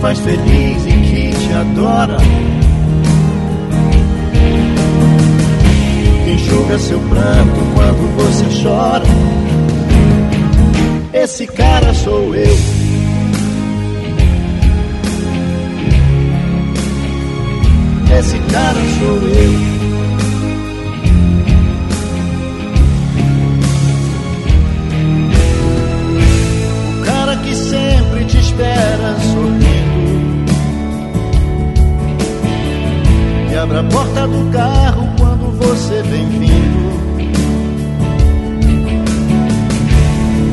faz feliz e que te adora. Enxuga seu pranto quando você chora. Esse cara sou eu. Esse cara sou eu. O cara que sempre te espera sorrindo. E abre a porta do carro quando você vem vindo.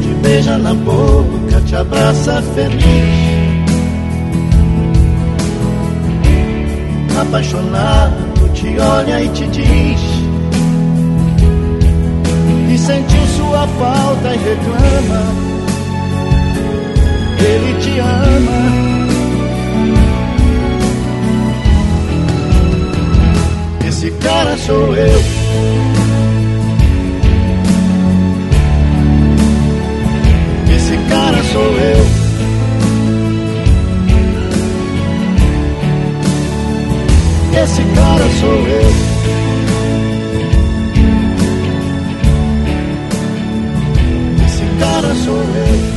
Te beija na boca, te abraça feliz. Apaixonado te olha e te diz que sentiu sua falta e reclama. Ele te ama. Cara sou eu. Esse cara sou eu. Esse cara sou eu. Esse cara sou eu.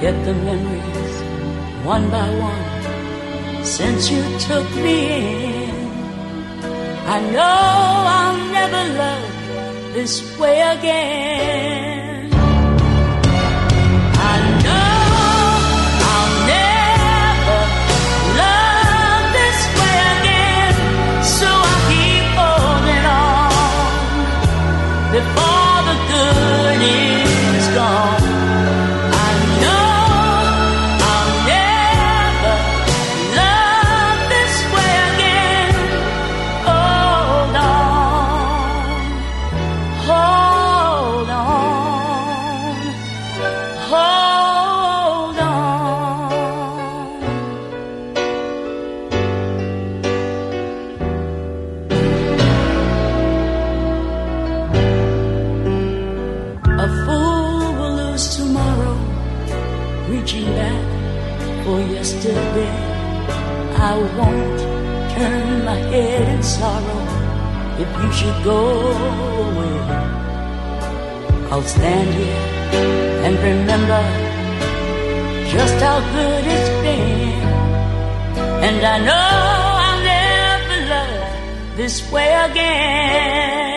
I've the memories one by one since you took me in. I know I'll never love this way again. You go away. I'll stand here and remember just how good it's been. And I know I'll never love this way again.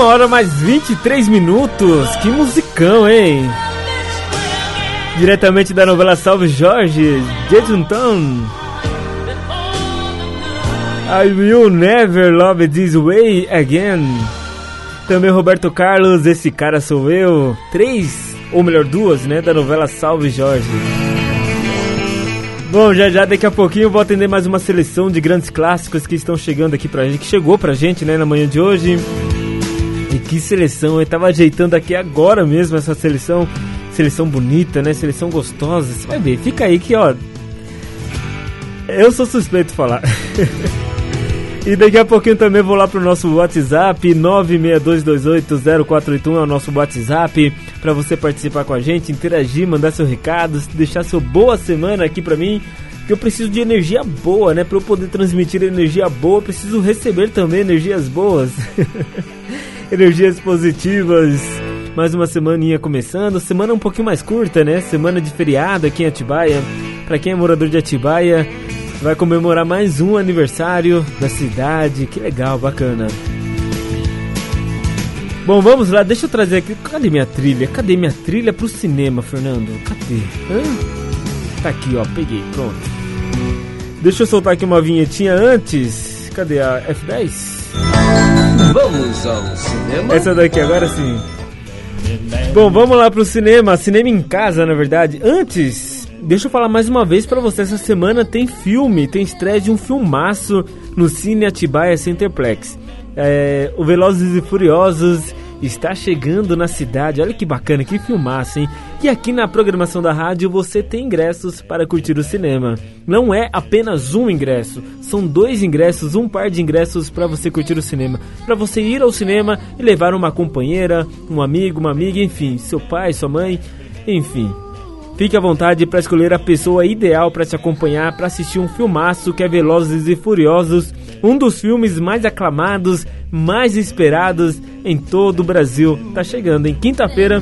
Uma hora mais 23 minutos. Que musicão, hein? Diretamente da novela Salve Jorge, Jesunton. I will never love this way again. Também Roberto Carlos, esse cara sou eu. Três, ou melhor, duas, né? Da novela Salve Jorge. Bom, já já daqui a pouquinho vou atender mais uma seleção de grandes clássicos que estão chegando aqui pra gente, que chegou pra gente, né, na manhã de hoje. E que seleção, eu tava ajeitando aqui agora mesmo essa seleção. Seleção bonita, né? Seleção gostosa. Você vai ver, fica aí que, ó. Eu sou suspeito de falar. e daqui a pouquinho também vou lá pro nosso WhatsApp 962280481 é o nosso WhatsApp para você participar com a gente, interagir, mandar seu recado, deixar sua boa semana aqui pra mim. Que eu preciso de energia boa, né? Para eu poder transmitir energia boa, preciso receber também energias boas. energias positivas. Mais uma semaninha começando, semana um pouquinho mais curta, né? Semana de feriado aqui em Atibaia. Para quem é morador de Atibaia, Vai comemorar mais um aniversário da cidade. Que legal, bacana. Bom, vamos lá, deixa eu trazer aqui. Cadê minha trilha? Cadê minha trilha pro cinema, Fernando? Cadê? Hã? Tá aqui, ó, peguei, pronto. Deixa eu soltar aqui uma vinhetinha antes. Cadê a F10? Vamos ao cinema. Essa daqui agora sim. Bom, vamos lá pro cinema, cinema em casa, na verdade. Antes, deixa eu falar mais uma vez pra você, essa semana tem filme, tem estreia de um filmaço no Cine Atibaia Centerplex. É, o Velozes e Furiosos está chegando na cidade. Olha que bacana, que filmaço, hein? E aqui na programação da rádio você tem ingressos para curtir o cinema. Não é apenas um ingresso, são dois ingressos, um par de ingressos para você curtir o cinema. Para você ir ao cinema e levar uma companheira, um amigo, uma amiga, enfim, seu pai, sua mãe, enfim. Fique à vontade para escolher a pessoa ideal para te acompanhar para assistir um filmaço que é Velozes e Furiosos, um dos filmes mais aclamados, mais esperados em todo o Brasil. Tá chegando em quinta-feira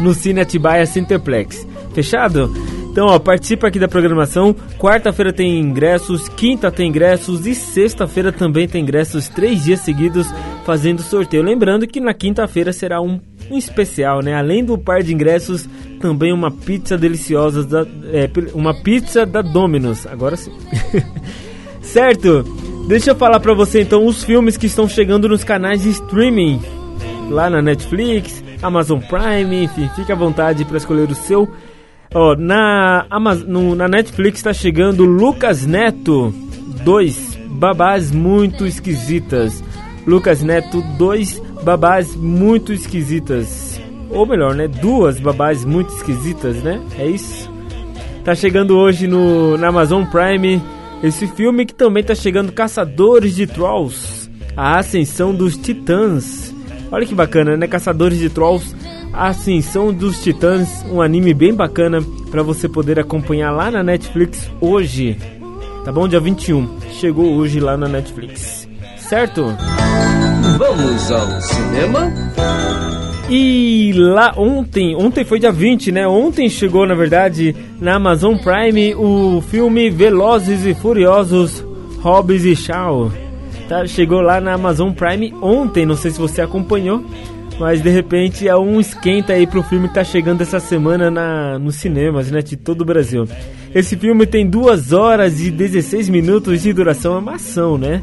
no Cine Atibaia Centerplex. Fechado? Então, ó, participa aqui da programação. Quarta-feira tem ingressos, quinta tem ingressos e sexta-feira também tem ingressos, três dias seguidos fazendo sorteio. Lembrando que na quinta-feira será um, um especial, né? Além do par de ingressos, também uma pizza deliciosa, da, é, uma pizza da Domino's. Agora sim. certo? Deixa eu falar pra você então os filmes que estão chegando nos canais de streaming lá na Netflix, Amazon Prime, enfim, fique à vontade para escolher o seu. Ó, na, Amaz no, na Netflix está chegando Lucas Neto 2 Babás Muito Esquisitas. Lucas Neto 2 Babás Muito Esquisitas. Ou melhor, né? Duas babás muito esquisitas, né? É isso. Tá chegando hoje no, na Amazon Prime esse filme que também tá chegando Caçadores de Trolls. A Ascensão dos Titãs. Olha que bacana, né? Caçadores de Trolls, Ascensão dos Titãs, um anime bem bacana para você poder acompanhar lá na Netflix hoje. Tá bom? Dia 21. Chegou hoje lá na Netflix. Certo? Vamos ao cinema. E lá ontem, ontem foi dia 20, né? Ontem chegou, na verdade, na Amazon Prime o filme Velozes e Furiosos, Hobbs e Shaw. Tá, chegou lá na Amazon Prime ontem, não sei se você acompanhou, mas de repente é um esquenta aí pro filme que tá chegando essa semana na, nos cinemas, né, de todo o Brasil. Esse filme tem 2 horas e 16 minutos de duração, é uma ação, né?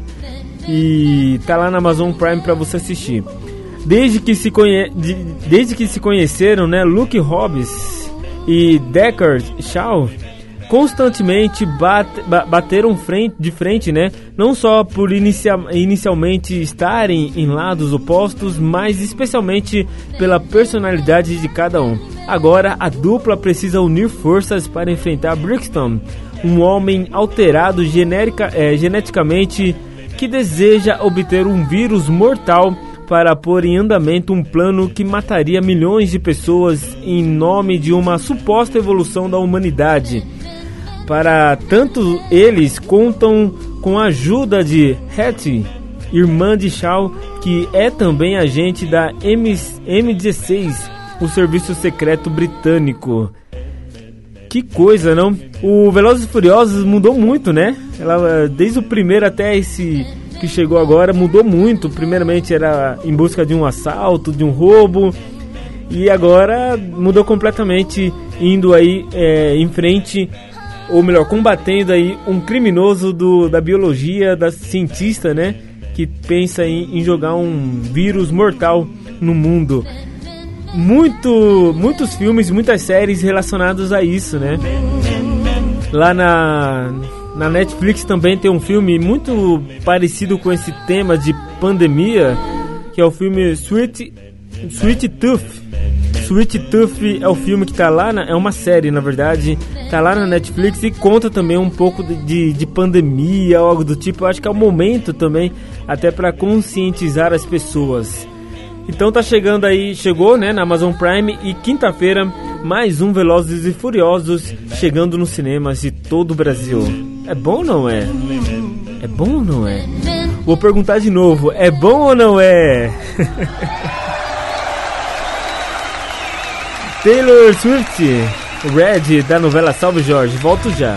E tá lá na Amazon Prime para você assistir. Desde que se, conhe... de... Desde que se conheceram, né, Luke Hobbs e Deckard Shaw constantemente bate... bateram frente... de frente, né, não só por inicia... inicialmente estarem em lados opostos, mas especialmente pela personalidade de cada um. Agora a dupla precisa unir forças para enfrentar Brixton, um homem alterado generica... é, geneticamente que deseja obter um vírus mortal para pôr em andamento um plano que mataria milhões de pessoas em nome de uma suposta evolução da humanidade. Para tanto, eles contam com a ajuda de Hattie, irmã de Shaw, que é também agente da M M16, o serviço secreto britânico. Que coisa, não? O Velozes e Furiosos mudou muito, né? Ela, desde o primeiro até esse que chegou agora mudou muito. Primeiramente era em busca de um assalto, de um roubo, e agora mudou completamente, indo aí é, em frente, ou melhor, combatendo aí um criminoso do, da biologia, da cientista, né? Que pensa em, em jogar um vírus mortal no mundo. Muito, muitos filmes, muitas séries relacionados a isso, né? Lá na na Netflix também tem um filme muito parecido com esse tema de pandemia, que é o filme Sweet, Sweet Tooth. Sweet Tooth é o filme que tá lá, na, é uma série na verdade, tá lá na Netflix e conta também um pouco de, de, de pandemia, algo do tipo. Eu acho que é o momento também, até para conscientizar as pessoas. Então tá chegando aí, chegou né, na Amazon Prime e quinta-feira mais um Velozes e Furiosos chegando nos cinemas de todo o Brasil. É bom ou não é? É bom ou não é? Vou perguntar de novo, é bom ou não é? Taylor Swift, Red da novela Salve Jorge, volto já.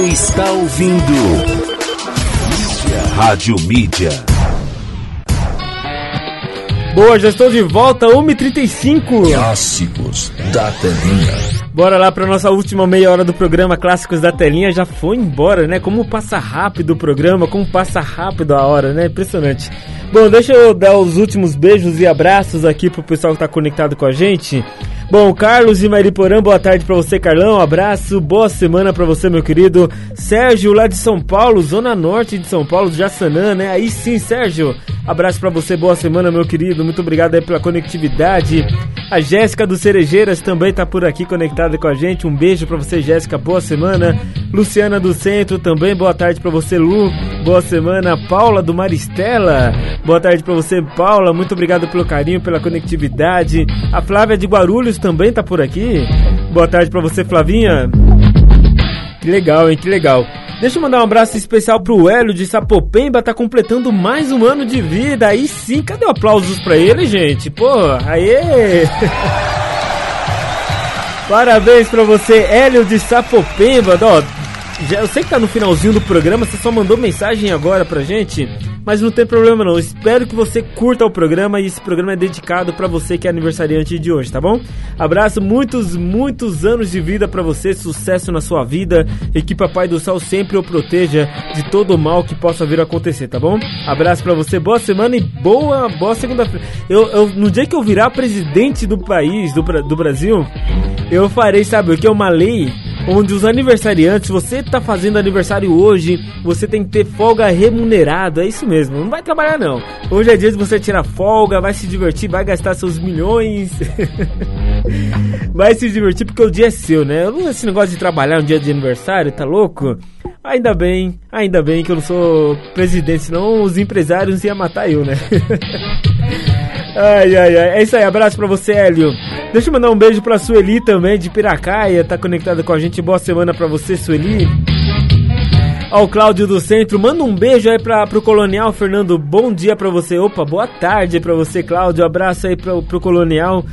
Você está ouvindo Mídia. Rádio Mídia. Boa, já estou de volta, 1h35. Clássicos da telinha. Bora lá para nossa última meia hora do programa Clássicos da Telinha. Já foi embora, né? Como passa rápido o programa, como passa rápido a hora, né? Impressionante. Bom, deixa eu dar os últimos beijos e abraços aqui pro pessoal que tá conectado com a gente. Bom, Carlos de Mariporã, boa tarde pra você, Carlão. Abraço, boa semana pra você, meu querido. Sérgio, lá de São Paulo, Zona Norte de São Paulo, Jaçanã, né? Aí sim, Sérgio. Abraço pra você, boa semana, meu querido. Muito obrigado aí pela conectividade. A Jéssica do Cerejeiras também tá por aqui conectada com a gente. Um beijo pra você, Jéssica. Boa semana. Luciana do Centro também, boa tarde pra você, Lu. Boa semana. Paula do Maristela. Boa tarde pra você, Paula. Muito obrigado pelo carinho, pela conectividade. A Flávia de Guarulhos também tá por aqui. Boa tarde pra você, Flavinha. Que legal, hein? Que legal. Deixa eu mandar um abraço especial pro Hélio de Sapopemba, tá completando mais um ano de vida. Aí sim, cadê aplausos pra ele, gente? Pô, aê! Parabéns pra você, Hélio de Sapopemba. Ó, já, eu sei que tá no finalzinho do programa, você só mandou mensagem agora pra gente, mas não tem problema não. Espero que você curta o programa e esse programa é dedicado pra você que é aniversariante de hoje, tá bom? Abraço, muitos, muitos anos de vida pra você, sucesso na sua vida e que Papai do Céu sempre o proteja de todo o mal que possa vir a acontecer, tá bom? Abraço pra você, boa semana e boa, boa segunda-feira. Eu, eu, no dia que eu virar presidente do país, do, do Brasil, eu farei, sabe o que? Uma lei onde os aniversariantes, você tá fazendo aniversário hoje, você tem que ter folga remunerada, é isso mesmo, não vai trabalhar não. Hoje é dia de você tirar folga, vai se divertir, vai gastar seus milhões. vai se divertir porque o dia é seu, né? Esse negócio de trabalhar no dia de aniversário, tá louco? Ainda bem, ainda bem que eu não sou presidente, senão os empresários iam matar eu, né? Ai, ai, ai. É isso aí, abraço pra você, Hélio. Deixa eu mandar um beijo pra Sueli também, de Piracaia, tá conectada com a gente. Boa semana pra você, Sueli. Ó, o Cláudio do Centro, manda um beijo aí pra, pro Colonial, Fernando. Bom dia pra você. Opa, boa tarde pra você, Cláudio. Abraço aí pro, pro Colonial.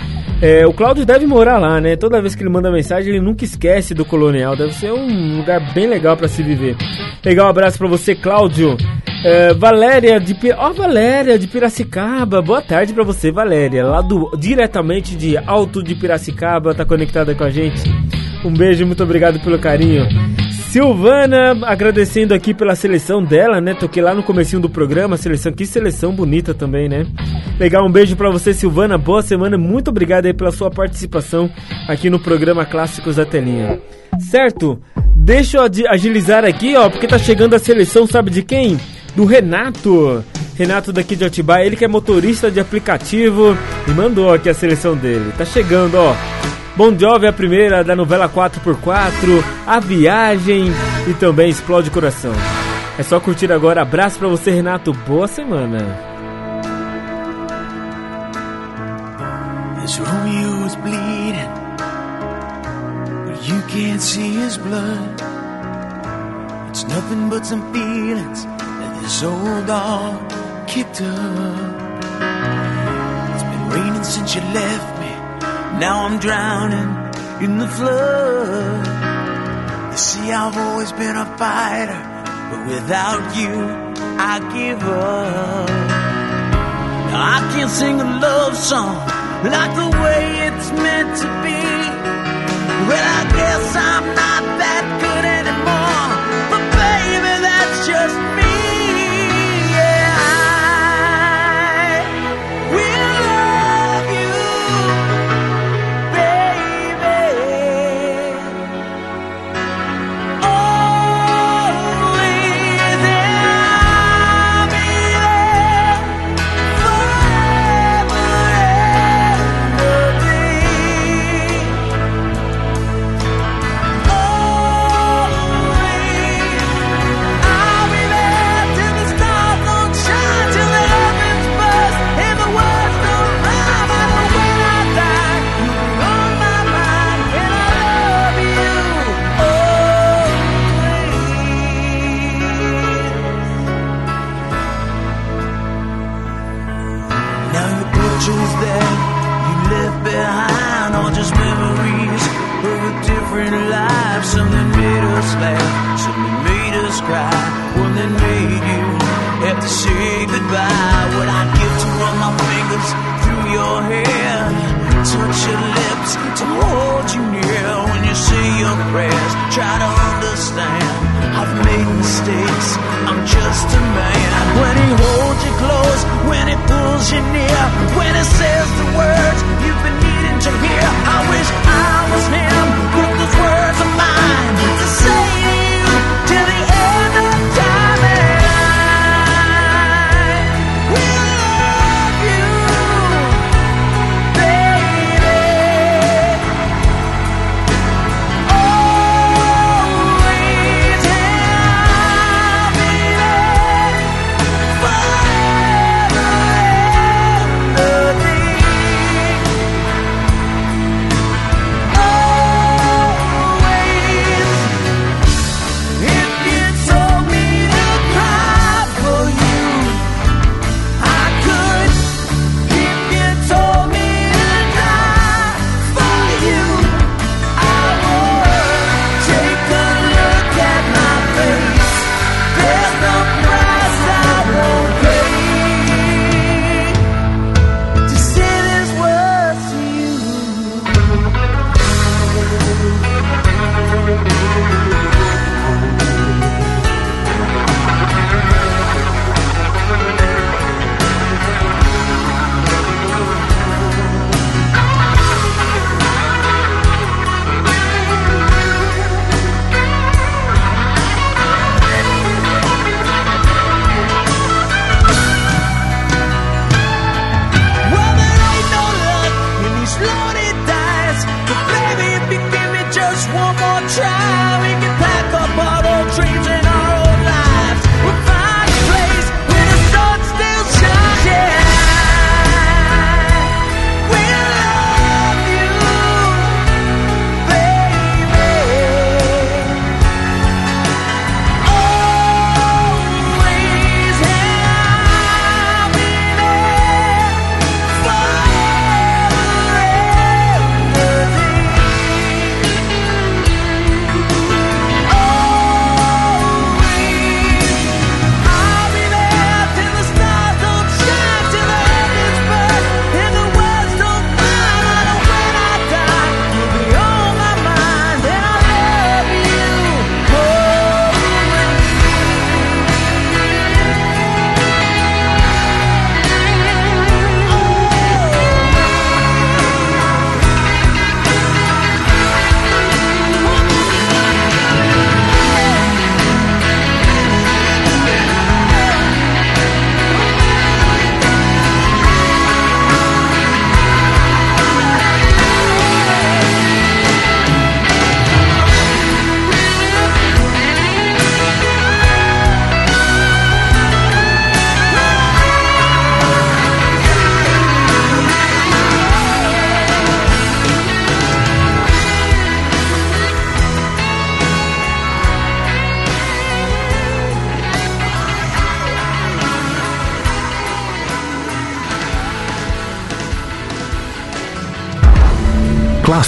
É, o Cláudio deve morar lá, né? Toda vez que ele manda mensagem, ele nunca esquece do Colonial. Deve ser um lugar bem legal pra se viver. Legal, abraço pra você, Cláudio. É, Valéria de Ó, Valéria de Piracicaba. Boa tarde pra você, Valéria. Lá do diretamente de Alto de Piracicaba, tá conectada com a gente. Um beijo, muito obrigado pelo carinho. Silvana, agradecendo aqui pela seleção dela, né? Toquei lá no comecinho do programa, seleção, que seleção bonita também, né? Legal, um beijo pra você, Silvana. Boa semana, muito obrigado aí pela sua participação aqui no programa Clássicos da Telinha. Certo? Deixa eu agilizar aqui, ó, porque tá chegando a seleção, sabe de quem? Do Renato. Renato daqui de Atibaia, ele que é motorista de aplicativo e mandou aqui a seleção dele. Tá chegando, ó. Bom Jovi é a primeira da novela 4x4, A Viagem e também Explode Coração. É só curtir agora. Abraço pra você, Renato. Boa semana. As Romeo is bleeding, but you can't see his blood. It's nothing but some feelings that this old dog kicked up. It's been raining since you left. Now I'm drowning in the flood. You see, I've always been a fighter, but without you, I give up. Now I can't sing a love song like the way it's meant to be. Well, I guess I'm not that good anymore. But baby, that's just your prayers. Try to understand. I've made mistakes. I'm just a man. When he holds you close, when he pulls you near, when he says the words you've been needing to hear. I wish I was him.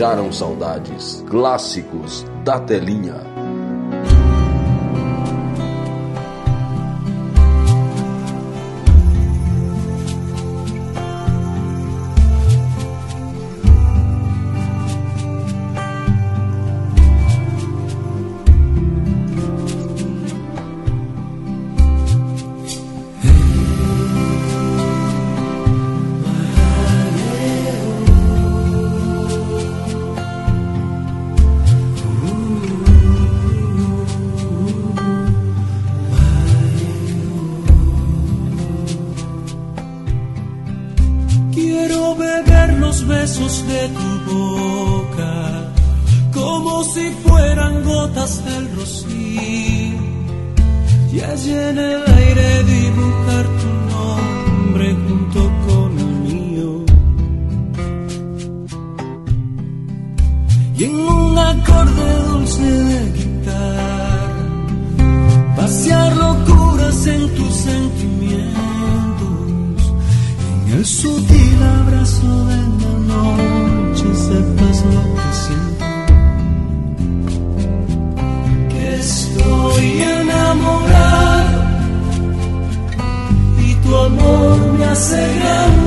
deixaram saudades. Clássicos da telinha. de tu boca, como si fueran gotas del rocío, y allí en el aire dibujar tu nombre junto con el mío. Y en un acorde dulce de guitarra, pasear locuras en tus sentimientos, en el sutil abrazo de Instagram.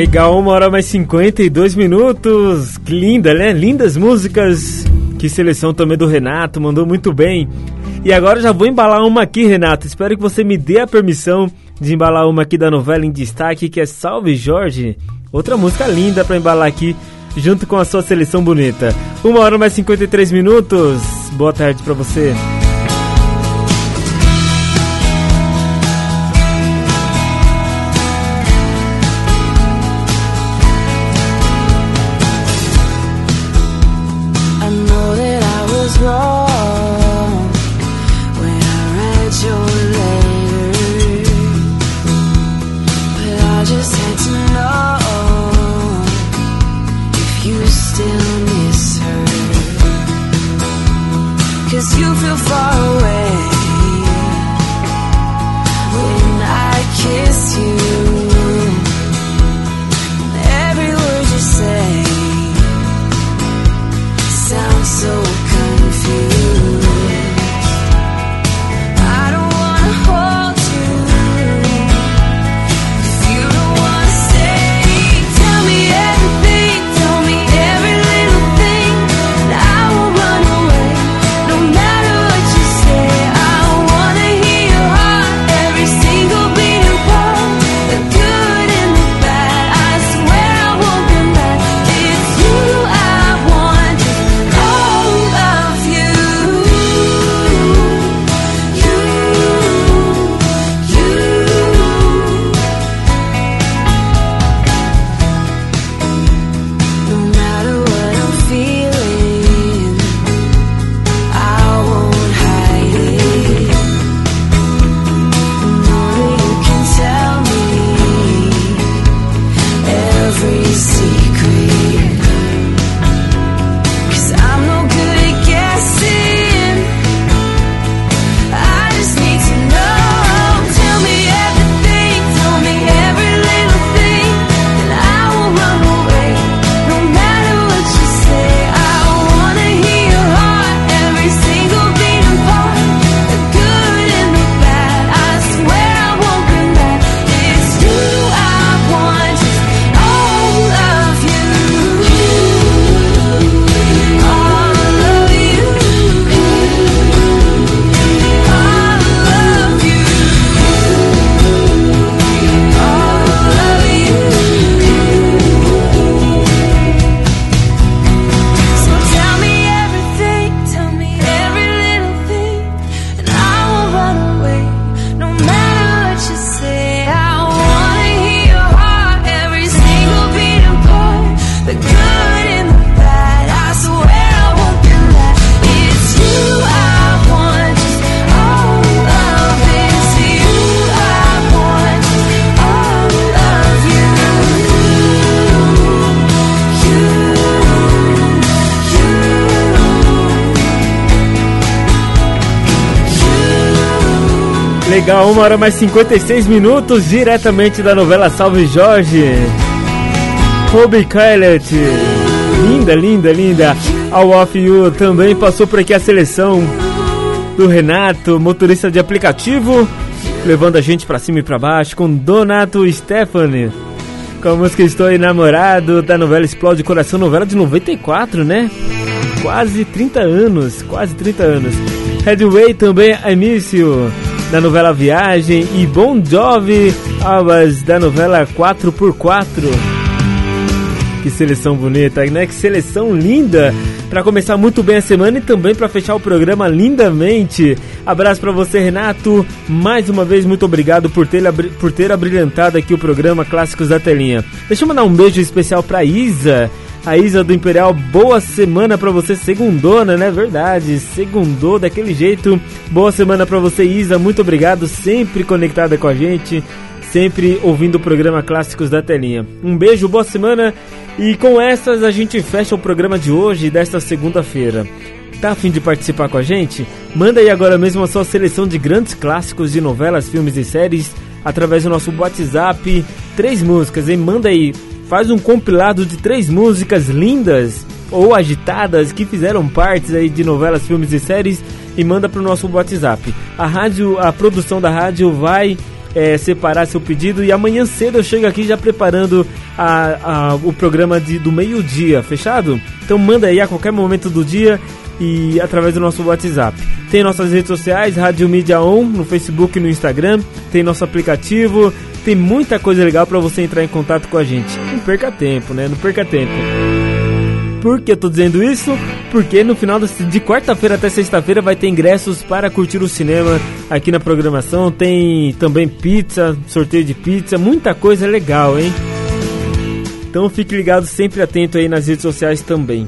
Legal, uma hora mais 52 minutos. Que linda, né? Lindas músicas. Que seleção também do Renato, mandou muito bem. E agora já vou embalar uma aqui, Renato. Espero que você me dê a permissão de embalar uma aqui da novela em destaque, que é Salve Jorge. Outra música linda para embalar aqui, junto com a sua seleção bonita. Uma hora mais 53 minutos. Boa tarde para você. Legal, uma hora mais 56 minutos, diretamente da novela Salve Jorge. Ruby Kylet, linda, linda, linda. All of You também passou por aqui a seleção do Renato, motorista de aplicativo, levando a gente pra cima e pra baixo com Donato Stephanie. Com a música Estou Enamorado, da novela Explode Coração, novela de 94, né? Quase 30 anos, quase 30 anos. Headway também, You, da novela Viagem, e Bon Jovi, Alvas, da novela 4x4. Que seleção bonita, né? Que seleção linda! Para começar muito bem a semana e também para fechar o programa lindamente. Abraço para você, Renato. Mais uma vez, muito obrigado por ter, por ter abrilhantado aqui o programa Clássicos da Telinha. Deixa eu mandar um beijo especial para Isa. A Isa do Imperial, boa semana para você, segundona, né? Verdade, segundou daquele jeito. Boa semana para você, Isa. Muito obrigado, sempre conectada com a gente, sempre ouvindo o programa Clássicos da Telinha. Um beijo, boa semana. E com essas a gente fecha o programa de hoje, desta segunda-feira. Tá afim de participar com a gente? Manda aí agora mesmo a sua seleção de grandes clássicos de novelas, filmes e séries através do nosso WhatsApp. Três músicas, hein? Manda aí. Faz um compilado de três músicas lindas ou agitadas que fizeram partes aí de novelas, filmes e séries e manda pro nosso WhatsApp. A rádio, a produção da rádio vai é, separar seu pedido e amanhã cedo eu chego aqui já preparando a, a, o programa de, do meio-dia, fechado? Então manda aí a qualquer momento do dia e através do nosso WhatsApp. Tem nossas redes sociais, Rádio Mídia On, no Facebook e no Instagram, tem nosso aplicativo, tem muita coisa legal para você entrar em contato com a gente. Não perca tempo, né? Não perca tempo. Por que eu tô dizendo isso? Porque no final de quarta-feira até sexta-feira vai ter ingressos para curtir o cinema aqui na programação. Tem também pizza, sorteio de pizza, muita coisa legal, hein? Então fique ligado, sempre atento aí nas redes sociais também.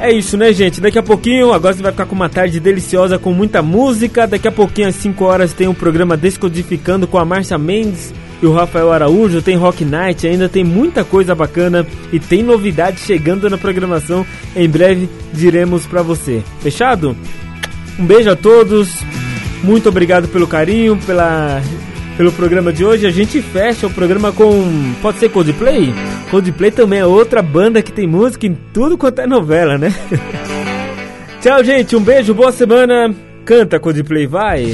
É isso, né, gente? Daqui a pouquinho, agora você vai ficar com uma tarde deliciosa com muita música. Daqui a pouquinho, às 5 horas, tem um programa Descodificando com a Márcia Mendes e o Rafael Araújo, tem Rock Night, ainda tem muita coisa bacana e tem novidade chegando na programação. Em breve diremos para você. Fechado? Um beijo a todos. Muito obrigado pelo carinho, pela pelo programa de hoje. A gente fecha o programa com pode ser Coldplay? Coldplay também é outra banda que tem música em tudo quanto é novela, né? Tchau, gente. Um beijo, boa semana. Canta Coldplay, vai.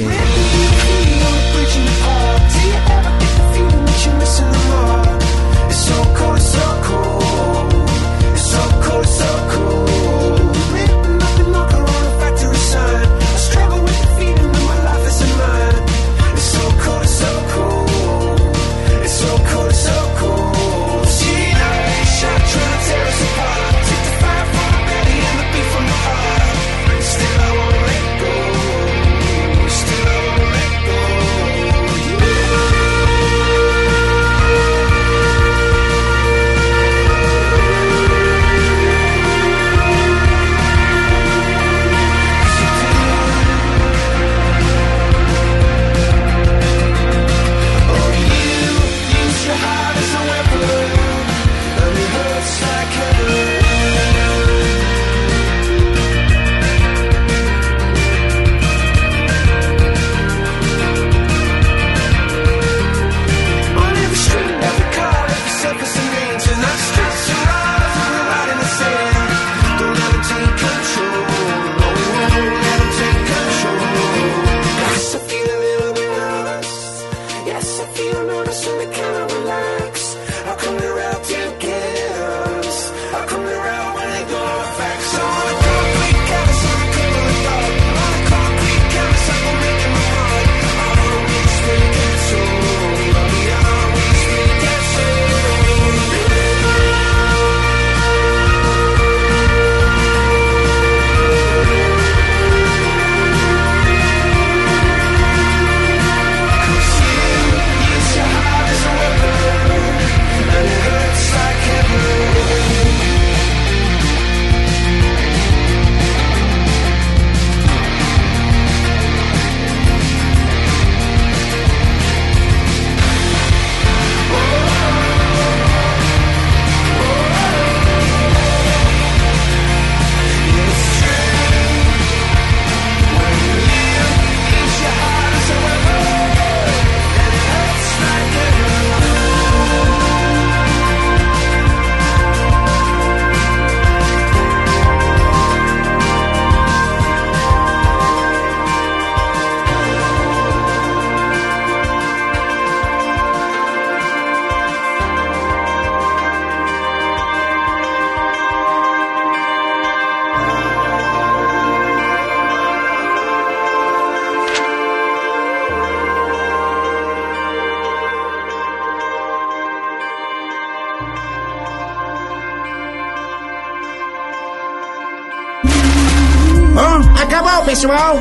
Pessoal.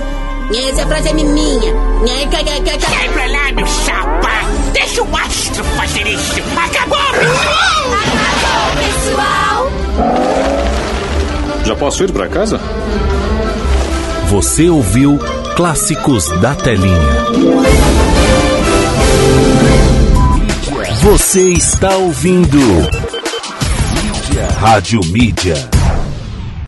Essa frase é minha. Sai pra lá, meu chapa! Deixa o astro fazer isso! Acabou! Acabou, pessoal! Já posso ir pra casa? Você ouviu Clássicos da Telinha. Você está ouvindo Rádio Mídia.